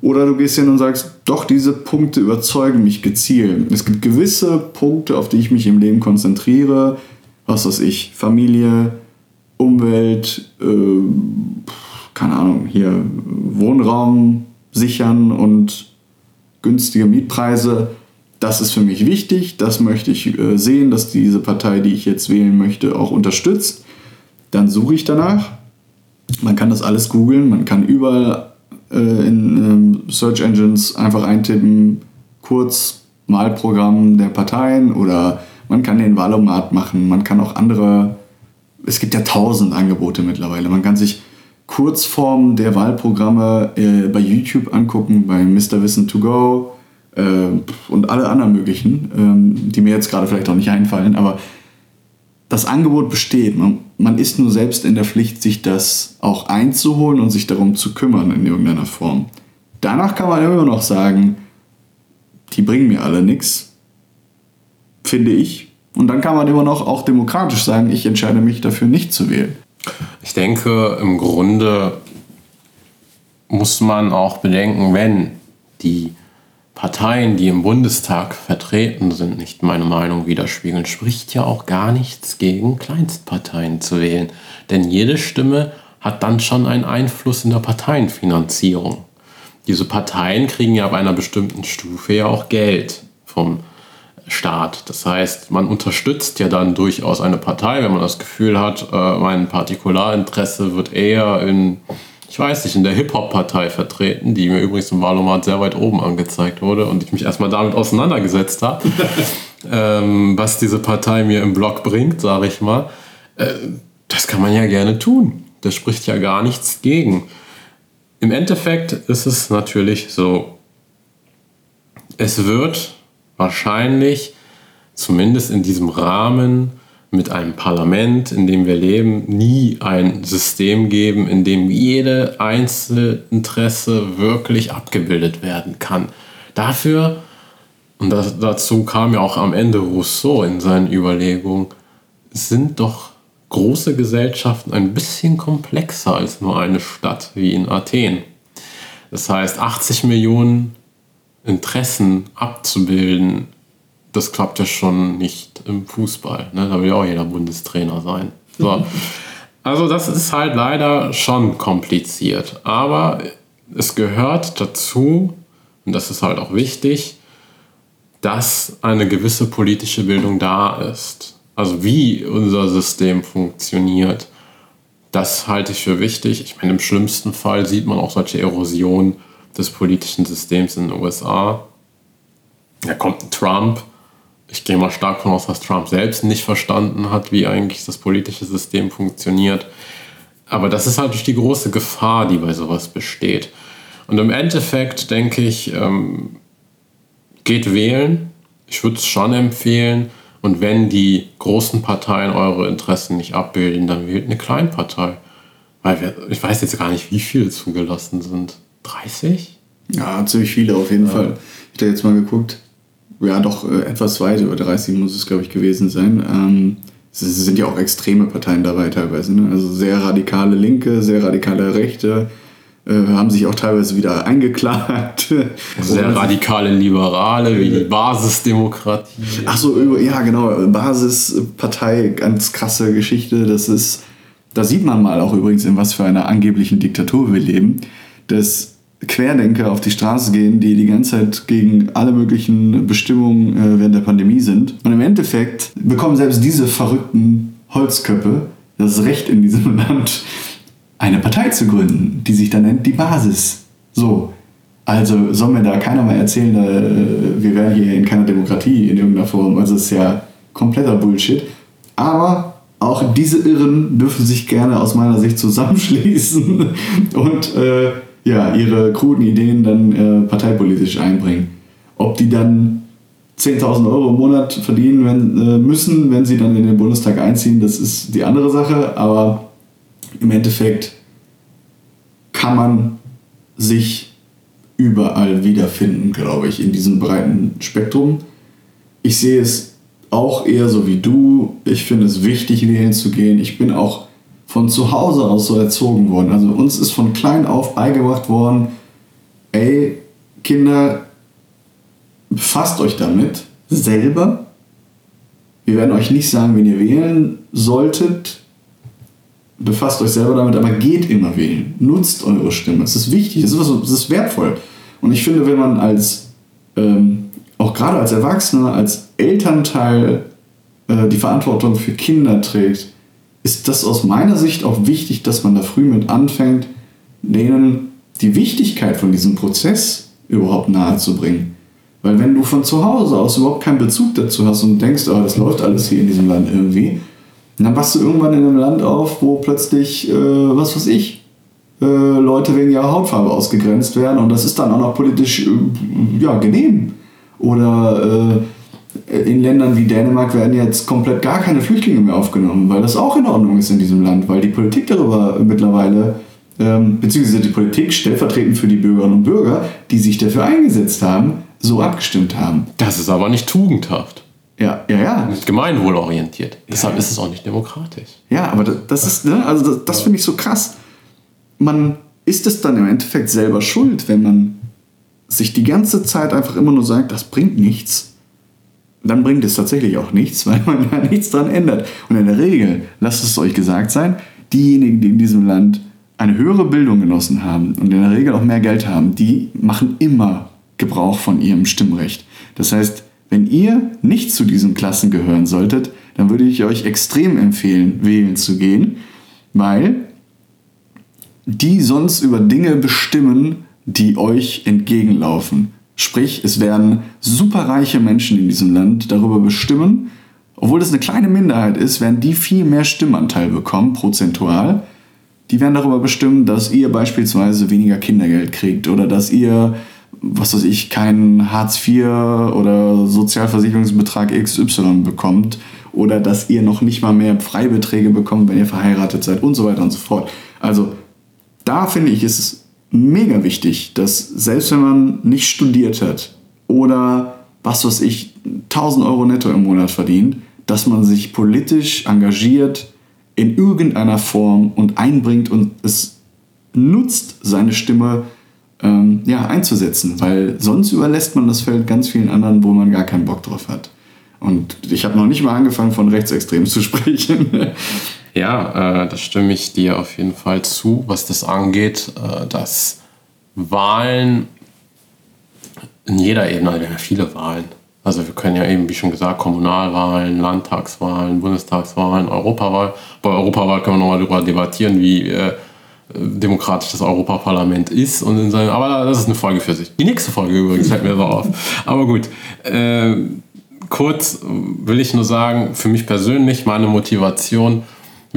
Oder du gehst hin und sagst, doch, diese Punkte überzeugen mich gezielt. Es gibt gewisse Punkte, auf die ich mich im Leben konzentriere. Was weiß ich, Familie, Umwelt, äh, keine Ahnung, hier Wohnraum sichern und günstige Mietpreise. Das ist für mich wichtig. Das möchte ich äh, sehen, dass diese Partei, die ich jetzt wählen möchte, auch unterstützt. Dann suche ich danach. Man kann das alles googeln. Man kann überall äh, in ähm, Search Engines einfach eintippen, kurz Wahlprogramm der Parteien oder man kann den Wahlomat machen. Man kann auch andere es gibt ja tausend Angebote mittlerweile. Man kann sich Kurzformen der Wahlprogramme äh, bei YouTube angucken, bei Mr. Wissen to Go äh, und alle anderen möglichen, ähm, die mir jetzt gerade vielleicht auch nicht einfallen. Aber das Angebot besteht. Man, man ist nur selbst in der Pflicht, sich das auch einzuholen und sich darum zu kümmern in irgendeiner Form. Danach kann man immer noch sagen, die bringen mir alle nichts, finde ich. Und dann kann man immer noch auch demokratisch sagen, ich entscheide mich dafür nicht zu wählen. Ich denke, im Grunde muss man auch bedenken, wenn die Parteien, die im Bundestag vertreten sind, nicht meine Meinung widerspiegeln, spricht ja auch gar nichts gegen Kleinstparteien zu wählen. Denn jede Stimme hat dann schon einen Einfluss in der Parteienfinanzierung. Diese Parteien kriegen ja ab einer bestimmten Stufe ja auch Geld vom Staat. Das heißt, man unterstützt ja dann durchaus eine Partei, wenn man das Gefühl hat, äh, mein Partikularinteresse wird eher in, ich weiß nicht, in der Hip-Hop-Partei vertreten, die mir übrigens im Wahlomat sehr weit oben angezeigt wurde und ich mich erstmal damit auseinandergesetzt habe, ähm, was diese Partei mir im Blog bringt, sage ich mal. Äh, das kann man ja gerne tun. Das spricht ja gar nichts gegen. Im Endeffekt ist es natürlich so, es wird wahrscheinlich zumindest in diesem Rahmen mit einem Parlament, in dem wir leben, nie ein System geben, in dem jede Einzelinteresse wirklich abgebildet werden kann. Dafür, und das, dazu kam ja auch am Ende Rousseau in seinen Überlegungen, sind doch große Gesellschaften ein bisschen komplexer als nur eine Stadt wie in Athen. Das heißt, 80 Millionen Interessen abzubilden, das klappt ja schon nicht im Fußball. Ne? Da will ja auch jeder Bundestrainer sein. So. Also das ist halt leider schon kompliziert. Aber es gehört dazu, und das ist halt auch wichtig, dass eine gewisse politische Bildung da ist. Also wie unser System funktioniert, das halte ich für wichtig. Ich meine, im schlimmsten Fall sieht man auch solche Erosionen des politischen Systems in den USA. Da kommt ein Trump. Ich gehe mal stark davon aus, dass Trump selbst nicht verstanden hat, wie eigentlich das politische System funktioniert. Aber das ist halt die große Gefahr, die bei sowas besteht. Und im Endeffekt denke ich, ähm, geht wählen. Ich würde es schon empfehlen. Und wenn die großen Parteien eure Interessen nicht abbilden, dann wählt eine Kleinpartei. Weil wir, ich weiß jetzt gar nicht, wie viele zugelassen sind. 30? Ja, ziemlich viele auf jeden ja. Fall. Ich habe jetzt mal geguckt. Ja, doch äh, etwas weit über 30 muss es, glaube ich, gewesen sein. Ähm, es sind ja auch extreme Parteien dabei teilweise. Ne? Also sehr radikale Linke, sehr radikale Rechte äh, haben sich auch teilweise wieder eingeklagt. Sehr radikale Liberale wie die Basisdemokratie. Ach so, ja genau, Basispartei, ganz krasse Geschichte. Das ist, da sieht man mal auch übrigens, in was für einer angeblichen Diktatur wir leben. Das Querdenker auf die Straße gehen, die die ganze Zeit gegen alle möglichen Bestimmungen äh, während der Pandemie sind. Und im Endeffekt bekommen selbst diese verrückten Holzköpfe das Recht in diesem Land, eine Partei zu gründen, die sich dann nennt die Basis. So. Also soll mir da keiner mal erzählen, äh, wir wären hier in keiner Demokratie in irgendeiner Form. Also ist ja kompletter Bullshit. Aber auch diese Irren dürfen sich gerne aus meiner Sicht zusammenschließen und äh, ja, ihre kruden Ideen dann äh, parteipolitisch einbringen. Ob die dann 10.000 Euro im Monat verdienen wenn, äh, müssen, wenn sie dann in den Bundestag einziehen, das ist die andere Sache. Aber im Endeffekt kann man sich überall wiederfinden, glaube ich, in diesem breiten Spektrum. Ich sehe es auch eher so wie du. Ich finde es wichtig, wählen zu gehen. Ich bin auch von zu Hause aus so erzogen worden. Also uns ist von klein auf beigebracht worden, ey, Kinder, befasst euch damit selber. Wir werden euch nicht sagen, wenn ihr wählen solltet. Befasst euch selber damit, aber geht immer wählen. Nutzt eure Stimme. Es ist wichtig, es ist, ist wertvoll. Und ich finde, wenn man als, ähm, auch gerade als Erwachsener, als Elternteil äh, die Verantwortung für Kinder trägt, ist das aus meiner Sicht auch wichtig, dass man da früh mit anfängt, denen die Wichtigkeit von diesem Prozess überhaupt nahezubringen. Weil wenn du von zu Hause aus überhaupt keinen Bezug dazu hast und denkst, oh, das läuft alles hier in diesem Land irgendwie, dann wachst du irgendwann in einem Land auf, wo plötzlich, äh, was weiß ich, äh, Leute wegen ihrer Hautfarbe ausgegrenzt werden und das ist dann auch noch politisch äh, ja, genehm. Oder äh, in Ländern wie Dänemark werden jetzt komplett gar keine Flüchtlinge mehr aufgenommen, weil das auch in Ordnung ist in diesem Land, weil die Politik darüber mittlerweile, ähm, beziehungsweise die Politik stellvertretend für die Bürgerinnen und Bürger, die sich dafür eingesetzt haben, so abgestimmt haben. Das ist aber nicht tugendhaft. Ja, ja, ja. Nicht gemeinwohlorientiert. Ja. Deshalb ist es auch nicht demokratisch. Ja, aber das, das ist, ne, also das, das finde ich so krass. Man ist es dann im Endeffekt selber schuld, wenn man sich die ganze Zeit einfach immer nur sagt, das bringt nichts. Dann bringt es tatsächlich auch nichts, weil man da nichts dran ändert. Und in der Regel, lasst es euch gesagt sein, diejenigen, die in diesem Land eine höhere Bildung genossen haben und in der Regel auch mehr Geld haben, die machen immer Gebrauch von ihrem Stimmrecht. Das heißt, wenn ihr nicht zu diesen Klassen gehören solltet, dann würde ich euch extrem empfehlen, wählen zu gehen, weil die sonst über Dinge bestimmen, die euch entgegenlaufen. Sprich, es werden superreiche Menschen in diesem Land darüber bestimmen, obwohl das eine kleine Minderheit ist, werden die viel mehr Stimmanteil bekommen, prozentual. Die werden darüber bestimmen, dass ihr beispielsweise weniger Kindergeld kriegt oder dass ihr was weiß ich, keinen Hartz IV oder Sozialversicherungsbetrag XY bekommt oder dass ihr noch nicht mal mehr Freibeträge bekommt, wenn ihr verheiratet seid und so weiter und so fort. Also da finde ich, ist es mega wichtig, dass selbst wenn man nicht studiert hat oder was weiß ich, 1000 Euro netto im Monat verdient, dass man sich politisch engagiert in irgendeiner Form und einbringt und es nutzt, seine Stimme ähm, ja, einzusetzen, weil sonst überlässt man das Feld ganz vielen anderen, wo man gar keinen Bock drauf hat. Und ich habe noch nicht mal angefangen, von Rechtsextremen zu sprechen. Ja, äh, da stimme ich dir auf jeden Fall zu, was das angeht, äh, dass Wahlen in jeder Ebene, wir haben ja viele Wahlen. Also wir können ja eben, wie schon gesagt, Kommunalwahlen, Landtagswahlen, Bundestagswahlen, Europawahl. Bei Europawahl können wir nochmal darüber debattieren, wie äh, demokratisch das Europaparlament ist. Und in seinem, aber das ist eine Folge für sich. Die nächste Folge übrigens fällt mir so auf. Aber gut. Äh, kurz will ich nur sagen, für mich persönlich meine Motivation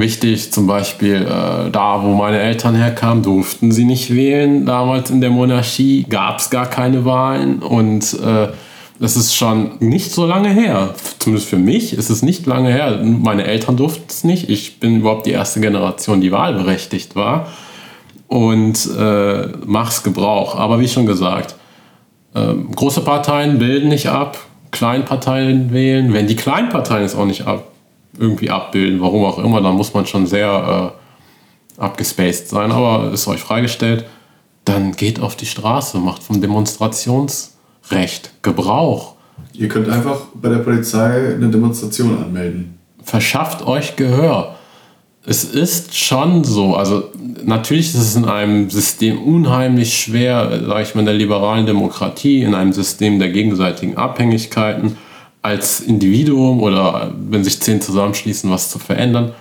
wichtig, zum Beispiel äh, da, wo meine Eltern herkamen, durften sie nicht wählen. Damals in der Monarchie gab es gar keine Wahlen und äh, das ist schon nicht so lange her. Zumindest für mich ist es nicht lange her. Meine Eltern durften es nicht. Ich bin überhaupt die erste Generation, die wahlberechtigt war. Und äh, mach's Gebrauch. Aber wie schon gesagt, äh, große Parteien bilden nicht ab, Kleinparteien wählen. Wenn die Kleinparteien es auch nicht ab, irgendwie abbilden, warum auch immer, dann muss man schon sehr äh, abgespaced sein. Aber ist euch freigestellt. Dann geht auf die Straße, macht vom Demonstrations- Recht, Gebrauch. Ihr könnt einfach bei der Polizei eine Demonstration anmelden. Verschafft euch Gehör. es ist schon so, also natürlich ist es in einem System unheimlich schwer, sage ich mal, in der liberalen Demokratie, in einem System der gegenseitigen Abhängigkeiten, als Individuum oder wenn sich zehn zusammenschließen, was zu verändern.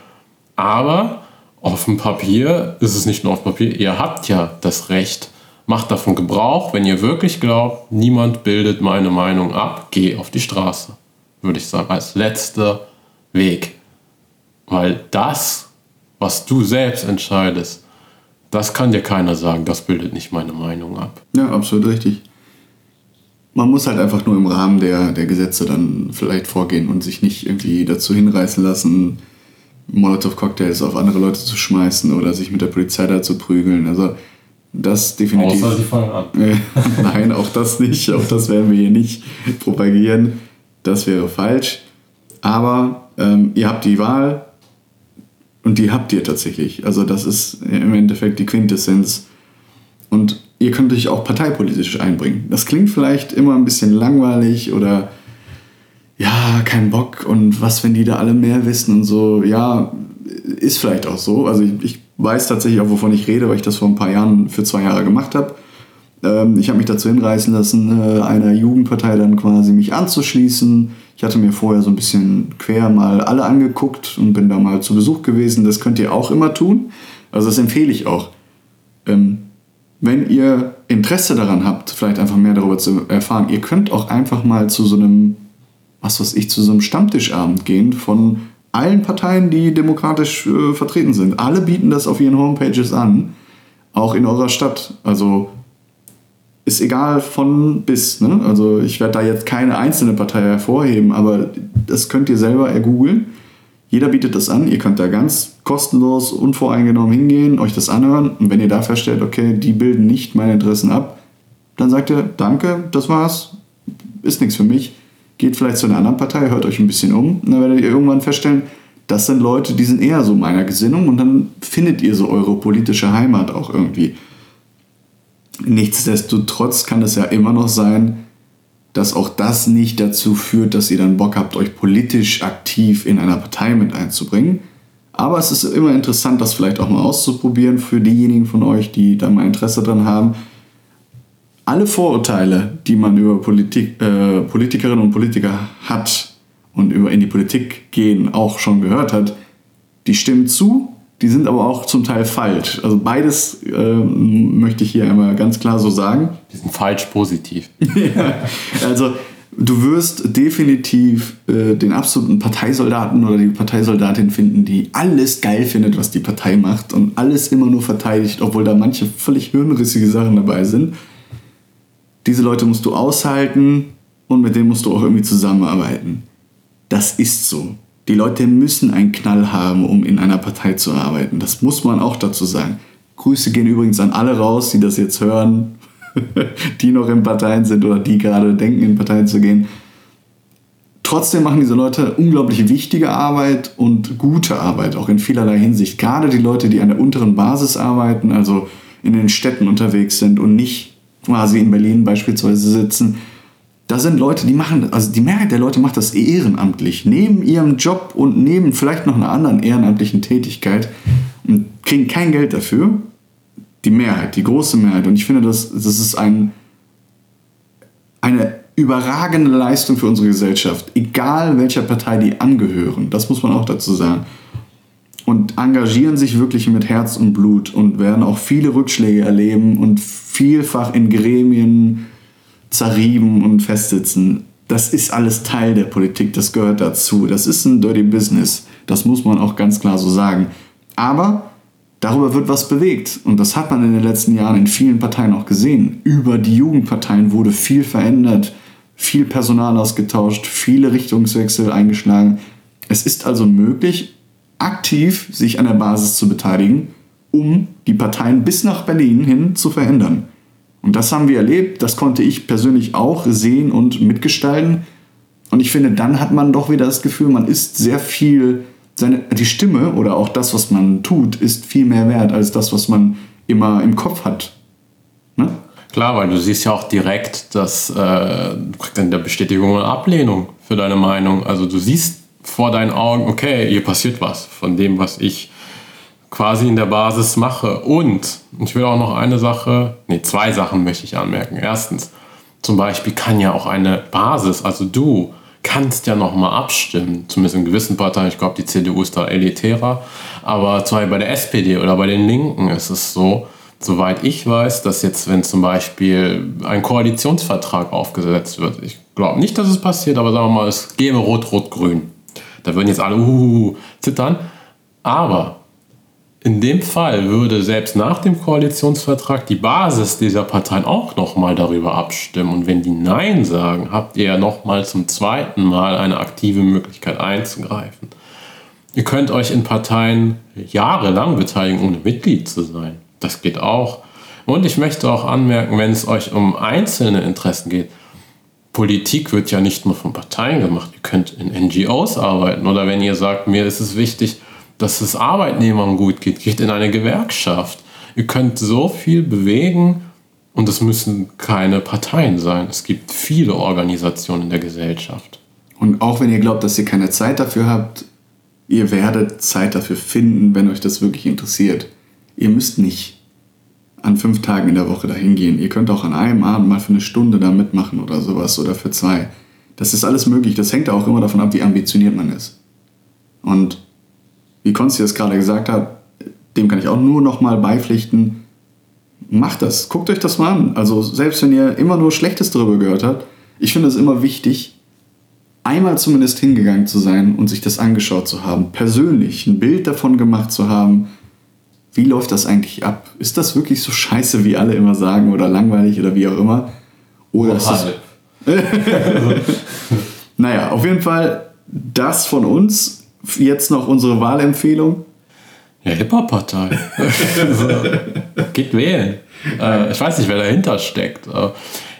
Aber auf dem Papier ist es nicht nur auf Papier, ihr habt ja das Recht, macht davon Gebrauch, wenn ihr wirklich glaubt, niemand bildet meine Meinung ab, geh auf die Straße, würde ich sagen, als letzter Weg. Weil das was du selbst entscheidest, das kann dir keiner sagen, das bildet nicht meine Meinung ab. Ja, absolut richtig. Man muss halt einfach nur im Rahmen der, der Gesetze dann vielleicht vorgehen und sich nicht irgendwie dazu hinreißen lassen, Molotow-Cocktails auf andere Leute zu schmeißen oder sich mit der Polizei da zu prügeln. Also das definitiv. Außer sie fangen an. Nein, auch das nicht. Auch das werden wir hier nicht propagieren. Das wäre falsch. Aber ähm, ihr habt die Wahl, und die habt ihr tatsächlich. Also das ist im Endeffekt die Quintessenz. Ihr könnt euch auch parteipolitisch einbringen. Das klingt vielleicht immer ein bisschen langweilig oder ja, kein Bock und was, wenn die da alle mehr wissen und so. Ja, ist vielleicht auch so. Also ich, ich weiß tatsächlich auch, wovon ich rede, weil ich das vor ein paar Jahren für zwei Jahre gemacht habe. Ähm, ich habe mich dazu hinreißen lassen, äh, einer Jugendpartei dann quasi mich anzuschließen ich hatte mir vorher so ein bisschen quer mal alle angeguckt und bin da mal zu Besuch gewesen. Das könnt ihr auch immer tun. Also das empfehle ich auch. Ähm, wenn ihr Interesse daran habt, vielleicht einfach mehr darüber zu erfahren, ihr könnt auch einfach mal zu so einem, was weiß ich, zu so einem Stammtischabend gehen von allen Parteien, die demokratisch äh, vertreten sind. Alle bieten das auf ihren Homepages an, auch in eurer Stadt. Also ist egal von bis. Ne? Also ich werde da jetzt keine einzelne Partei hervorheben, aber das könnt ihr selber ergoogeln. Jeder bietet das an. Ihr könnt da ganz kostenlos, unvoreingenommen hingehen, euch das anhören. Und wenn ihr da feststellt, okay, die bilden nicht meine Interessen ab, dann sagt ihr, danke, das war's, ist nichts für mich. Geht vielleicht zu einer anderen Partei, hört euch ein bisschen um. Und dann werdet ihr irgendwann feststellen, das sind Leute, die sind eher so meiner Gesinnung und dann findet ihr so eure politische Heimat auch irgendwie. Nichtsdestotrotz kann es ja immer noch sein, dass auch das nicht dazu führt, dass ihr dann Bock habt, euch politisch aktiv in einer Partei mit einzubringen. Aber es ist immer interessant, das vielleicht auch mal auszuprobieren für diejenigen von euch, die da mal Interesse dran haben. Alle Vorurteile, die man über Politik, äh, Politikerinnen und Politiker hat und über in die Politik gehen auch schon gehört hat, die stimmen zu die sind aber auch zum Teil falsch. Also beides äh, möchte ich hier einmal ganz klar so sagen. Die sind falsch positiv. ja, also du wirst definitiv äh, den absoluten Parteisoldaten oder die Parteisoldatin finden, die alles geil findet, was die Partei macht und alles immer nur verteidigt, obwohl da manche völlig hirnrissige Sachen dabei sind. Diese Leute musst du aushalten und mit denen musst du auch irgendwie zusammenarbeiten. Das ist so. Die Leute müssen einen Knall haben, um in einer Partei zu arbeiten. Das muss man auch dazu sagen. Grüße gehen übrigens an alle raus, die das jetzt hören, die noch in Parteien sind oder die gerade denken, in Parteien zu gehen. Trotzdem machen diese Leute unglaublich wichtige Arbeit und gute Arbeit, auch in vielerlei Hinsicht. Gerade die Leute, die an der unteren Basis arbeiten, also in den Städten unterwegs sind und nicht quasi in Berlin beispielsweise sitzen, da sind Leute, die machen, also die Mehrheit der Leute macht das ehrenamtlich, neben ihrem Job und neben vielleicht noch einer anderen ehrenamtlichen Tätigkeit und kriegen kein Geld dafür. Die Mehrheit, die große Mehrheit. Und ich finde, das, das ist ein, eine überragende Leistung für unsere Gesellschaft, egal welcher Partei die angehören. Das muss man auch dazu sagen. Und engagieren sich wirklich mit Herz und Blut und werden auch viele Rückschläge erleben und vielfach in Gremien zerrieben und festsitzen. Das ist alles Teil der Politik, das gehört dazu. Das ist ein Dirty Business. Das muss man auch ganz klar so sagen. Aber darüber wird was bewegt. Und das hat man in den letzten Jahren in vielen Parteien auch gesehen. Über die Jugendparteien wurde viel verändert, viel Personal ausgetauscht, viele Richtungswechsel eingeschlagen. Es ist also möglich, aktiv sich an der Basis zu beteiligen, um die Parteien bis nach Berlin hin zu verändern. Und das haben wir erlebt, das konnte ich persönlich auch sehen und mitgestalten. Und ich finde, dann hat man doch wieder das Gefühl, man ist sehr viel, seine, die Stimme oder auch das, was man tut, ist viel mehr wert als das, was man immer im Kopf hat. Ne? Klar, weil du siehst ja auch direkt, dass äh, du kriegst dann der Bestätigung und Ablehnung für deine Meinung. Also du siehst vor deinen Augen, okay, hier passiert was von dem, was ich quasi in der Basis mache. Und ich will auch noch eine Sache, nee, zwei Sachen möchte ich anmerken. Erstens, zum Beispiel kann ja auch eine Basis, also du, kannst ja noch mal abstimmen, zumindest in gewissen Parteien. Ich glaube, die CDU ist da elitärer. Aber zum Beispiel bei der SPD oder bei den Linken ist es so, soweit ich weiß, dass jetzt, wenn zum Beispiel ein Koalitionsvertrag aufgesetzt wird, ich glaube nicht, dass es passiert, aber sagen wir mal, es gäbe Rot-Rot-Grün. Da würden jetzt alle uh, zittern. Aber in dem Fall würde selbst nach dem Koalitionsvertrag die Basis dieser Parteien auch nochmal darüber abstimmen. Und wenn die Nein sagen, habt ihr ja nochmal zum zweiten Mal eine aktive Möglichkeit einzugreifen. Ihr könnt euch in Parteien jahrelang beteiligen, ohne Mitglied zu sein. Das geht auch. Und ich möchte auch anmerken, wenn es euch um einzelne Interessen geht, Politik wird ja nicht nur von Parteien gemacht. Ihr könnt in NGOs arbeiten oder wenn ihr sagt, mir ist es wichtig, dass es Arbeitnehmern gut geht, geht in eine Gewerkschaft. Ihr könnt so viel bewegen und es müssen keine Parteien sein. Es gibt viele Organisationen in der Gesellschaft. Und auch wenn ihr glaubt, dass ihr keine Zeit dafür habt, ihr werdet Zeit dafür finden, wenn euch das wirklich interessiert. Ihr müsst nicht an fünf Tagen in der Woche dahin gehen. Ihr könnt auch an einem Abend mal für eine Stunde da mitmachen oder sowas oder für zwei. Das ist alles möglich. Das hängt auch immer davon ab, wie ambitioniert man ist. Und wie Konsti es gerade gesagt hat, dem kann ich auch nur noch mal beipflichten. Macht das, guckt euch das mal an. Also selbst wenn ihr immer nur Schlechtes darüber gehört habt, ich finde es immer wichtig, einmal zumindest hingegangen zu sein und sich das angeschaut zu haben, persönlich ein Bild davon gemacht zu haben, wie läuft das eigentlich ab? Ist das wirklich so scheiße, wie alle immer sagen oder langweilig oder wie auch immer? Oder ist das... naja, auf jeden Fall das von uns jetzt noch unsere Wahlempfehlung? Ja, Hip-Hop-Partei. also, geht wählen. Äh, ich weiß nicht, wer dahinter steckt. Äh,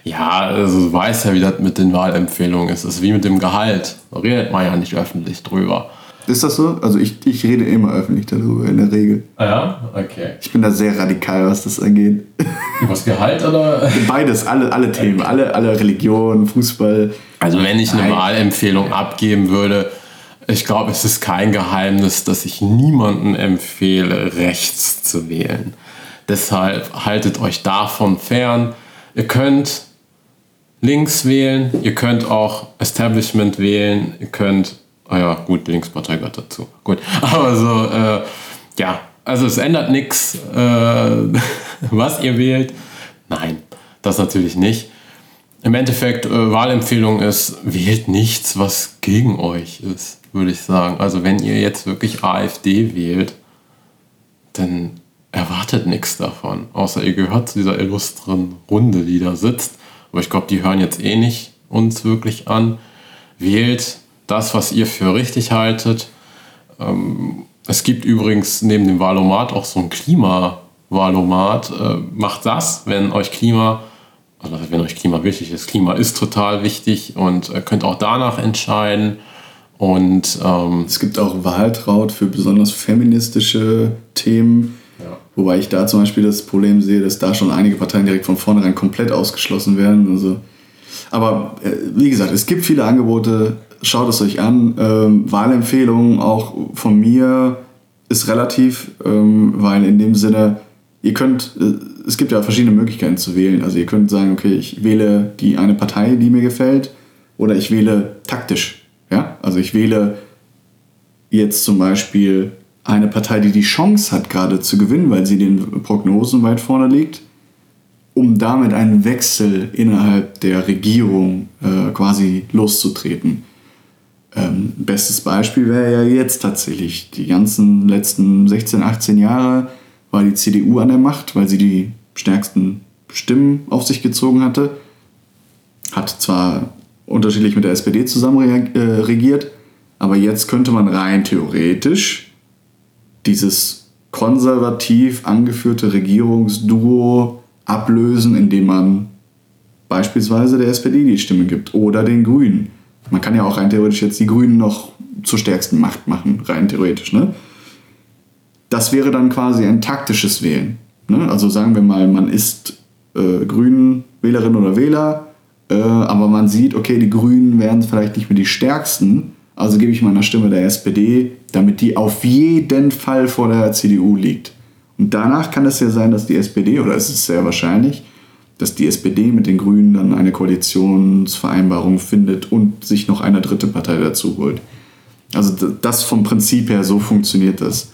ja, also du weißt ja, wie das mit den Wahlempfehlungen ist. Es ist wie mit dem Gehalt. Da redet man ja nicht öffentlich drüber. Ist das so? Also ich, ich rede immer öffentlich darüber, in der Regel. Ah ja? Okay. Ich bin da sehr radikal, was das angeht. Was Gehalt oder? Beides, alle, alle Themen, alle, alle Religionen, Fußball. Also wenn ich eine. Wahlempfehlung abgeben würde, ich glaube, es ist kein Geheimnis, dass ich niemanden empfehle, rechts zu wählen. Deshalb haltet euch davon fern. Ihr könnt links wählen, ihr könnt auch Establishment wählen, ihr könnt, ah ja, gut, Linkspartei gehört dazu. Gut, aber so, äh, ja, also es ändert nichts, äh, was ihr wählt. Nein, das natürlich nicht. Im Endeffekt, äh, Wahlempfehlung ist, wählt nichts, was gegen euch ist würde ich sagen. Also wenn ihr jetzt wirklich AfD wählt, dann erwartet nichts davon. Außer ihr gehört zu dieser illustren Runde, die da sitzt. Aber ich glaube, die hören jetzt eh nicht uns wirklich an. Wählt das, was ihr für richtig haltet. Ähm, es gibt übrigens neben dem Wahlomat auch so ein Klimawahlomat. Äh, macht das, wenn euch Klima, also wenn euch Klima wichtig ist. Klima ist total wichtig und äh, könnt auch danach entscheiden. Und ähm, es gibt auch Wahltraut für besonders feministische Themen. Ja. Wobei ich da zum Beispiel das Problem sehe, dass da schon einige Parteien direkt von vornherein komplett ausgeschlossen werden. Also, aber äh, wie gesagt, es gibt viele Angebote. Schaut es euch an. Ähm, Wahlempfehlungen auch von mir ist relativ, ähm, weil in dem Sinne, ihr könnt, äh, es gibt ja verschiedene Möglichkeiten zu wählen. Also ihr könnt sagen, okay, ich wähle die eine Partei, die mir gefällt, oder ich wähle taktisch ja? Also ich wähle jetzt zum Beispiel eine Partei, die die Chance hat, gerade zu gewinnen, weil sie den Prognosen weit vorne liegt, um damit einen Wechsel innerhalb der Regierung äh, quasi loszutreten. Ähm, bestes Beispiel wäre ja jetzt tatsächlich, die ganzen letzten 16, 18 Jahre war die CDU an der Macht, weil sie die stärksten Stimmen auf sich gezogen hatte. Hat zwar unterschiedlich mit der SPD zusammen äh, regiert. Aber jetzt könnte man rein theoretisch dieses konservativ angeführte Regierungsduo ablösen, indem man beispielsweise der SPD die Stimme gibt oder den Grünen. Man kann ja auch rein theoretisch jetzt die Grünen noch zur stärksten Macht machen, rein theoretisch. Ne? Das wäre dann quasi ein taktisches Wählen. Ne? Also sagen wir mal, man ist äh, Grünen Wählerin oder Wähler äh, aber man sieht, okay, die Grünen werden vielleicht nicht mehr die stärksten, Also gebe ich meiner Stimme der SPD, damit die auf jeden Fall vor der CDU liegt. Und danach kann es ja sein, dass die SPD, oder es ist sehr wahrscheinlich, dass die SPD mit den Grünen dann eine Koalitionsvereinbarung findet und sich noch eine dritte Partei dazu holt. Also das vom Prinzip her, so funktioniert das.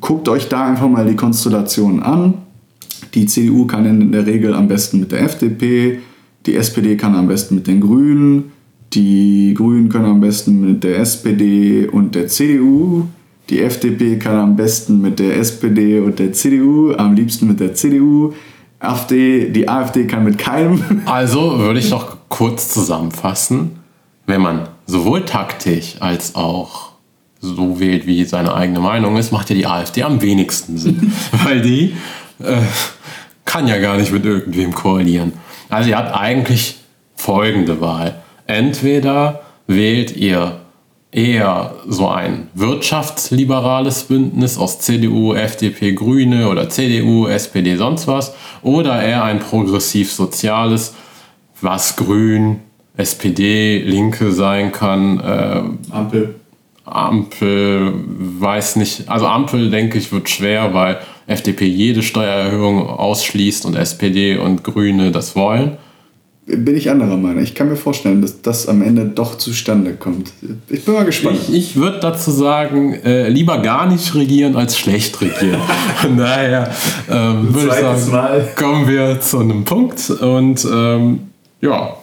Guckt euch da einfach mal die Konstellation an. Die CDU kann in der Regel am besten mit der FDP, die SPD kann am besten mit den Grünen, die Grünen können am besten mit der SPD und der CDU, die FDP kann am besten mit der SPD und der CDU, am liebsten mit der CDU. AfD, die AfD kann mit keinem. Also würde ich noch kurz zusammenfassen. Wenn man sowohl taktisch als auch so wählt, wie seine eigene Meinung ist, macht ja die AfD am wenigsten Sinn. Weil die äh, kann ja gar nicht mit irgendwem koalieren. Also ihr habt eigentlich folgende Wahl. Entweder wählt ihr eher so ein wirtschaftsliberales Bündnis aus CDU, FDP, Grüne oder CDU, SPD, sonst was, oder eher ein progressiv-soziales, was Grün, SPD, Linke sein kann. Äh, Ampel. Ampel, weiß nicht. Also Ampel, denke ich, wird schwer, weil FDP jede Steuererhöhung ausschließt und SPD und Grüne das wollen bin ich anderer Meinung. Ich kann mir vorstellen, dass das am Ende doch zustande kommt. Ich bin mal gespannt. Ich, ich würde dazu sagen, äh, lieber gar nicht regieren als schlecht regieren. Von daher ähm, würde ich sagen, mal. kommen wir zu einem Punkt und ähm, ja,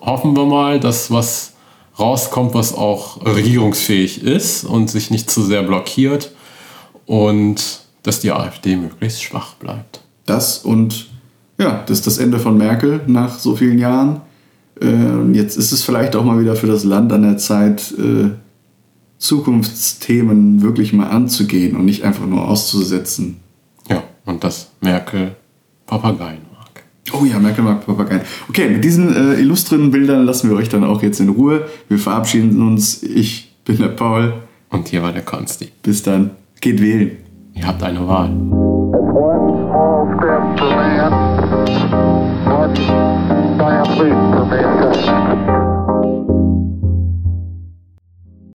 hoffen wir mal, dass was rauskommt, was auch regierungsfähig ist und sich nicht zu sehr blockiert und dass die AfD möglichst schwach bleibt. Das und ja, das ist das Ende von Merkel nach so vielen Jahren. Äh, jetzt ist es vielleicht auch mal wieder für das Land an der Zeit, äh, Zukunftsthemen wirklich mal anzugehen und nicht einfach nur auszusetzen. Ja, und dass Merkel Papageien mag. Oh ja, Merkel mag Papageien. Okay, mit diesen äh, illustren Bildern lassen wir euch dann auch jetzt in Ruhe. Wir verabschieden uns. Ich bin der Paul. Und hier war der Konsti. Bis dann. Geht wählen. Ihr habt eine Wahl. One small step for man, one giant leap for mankind.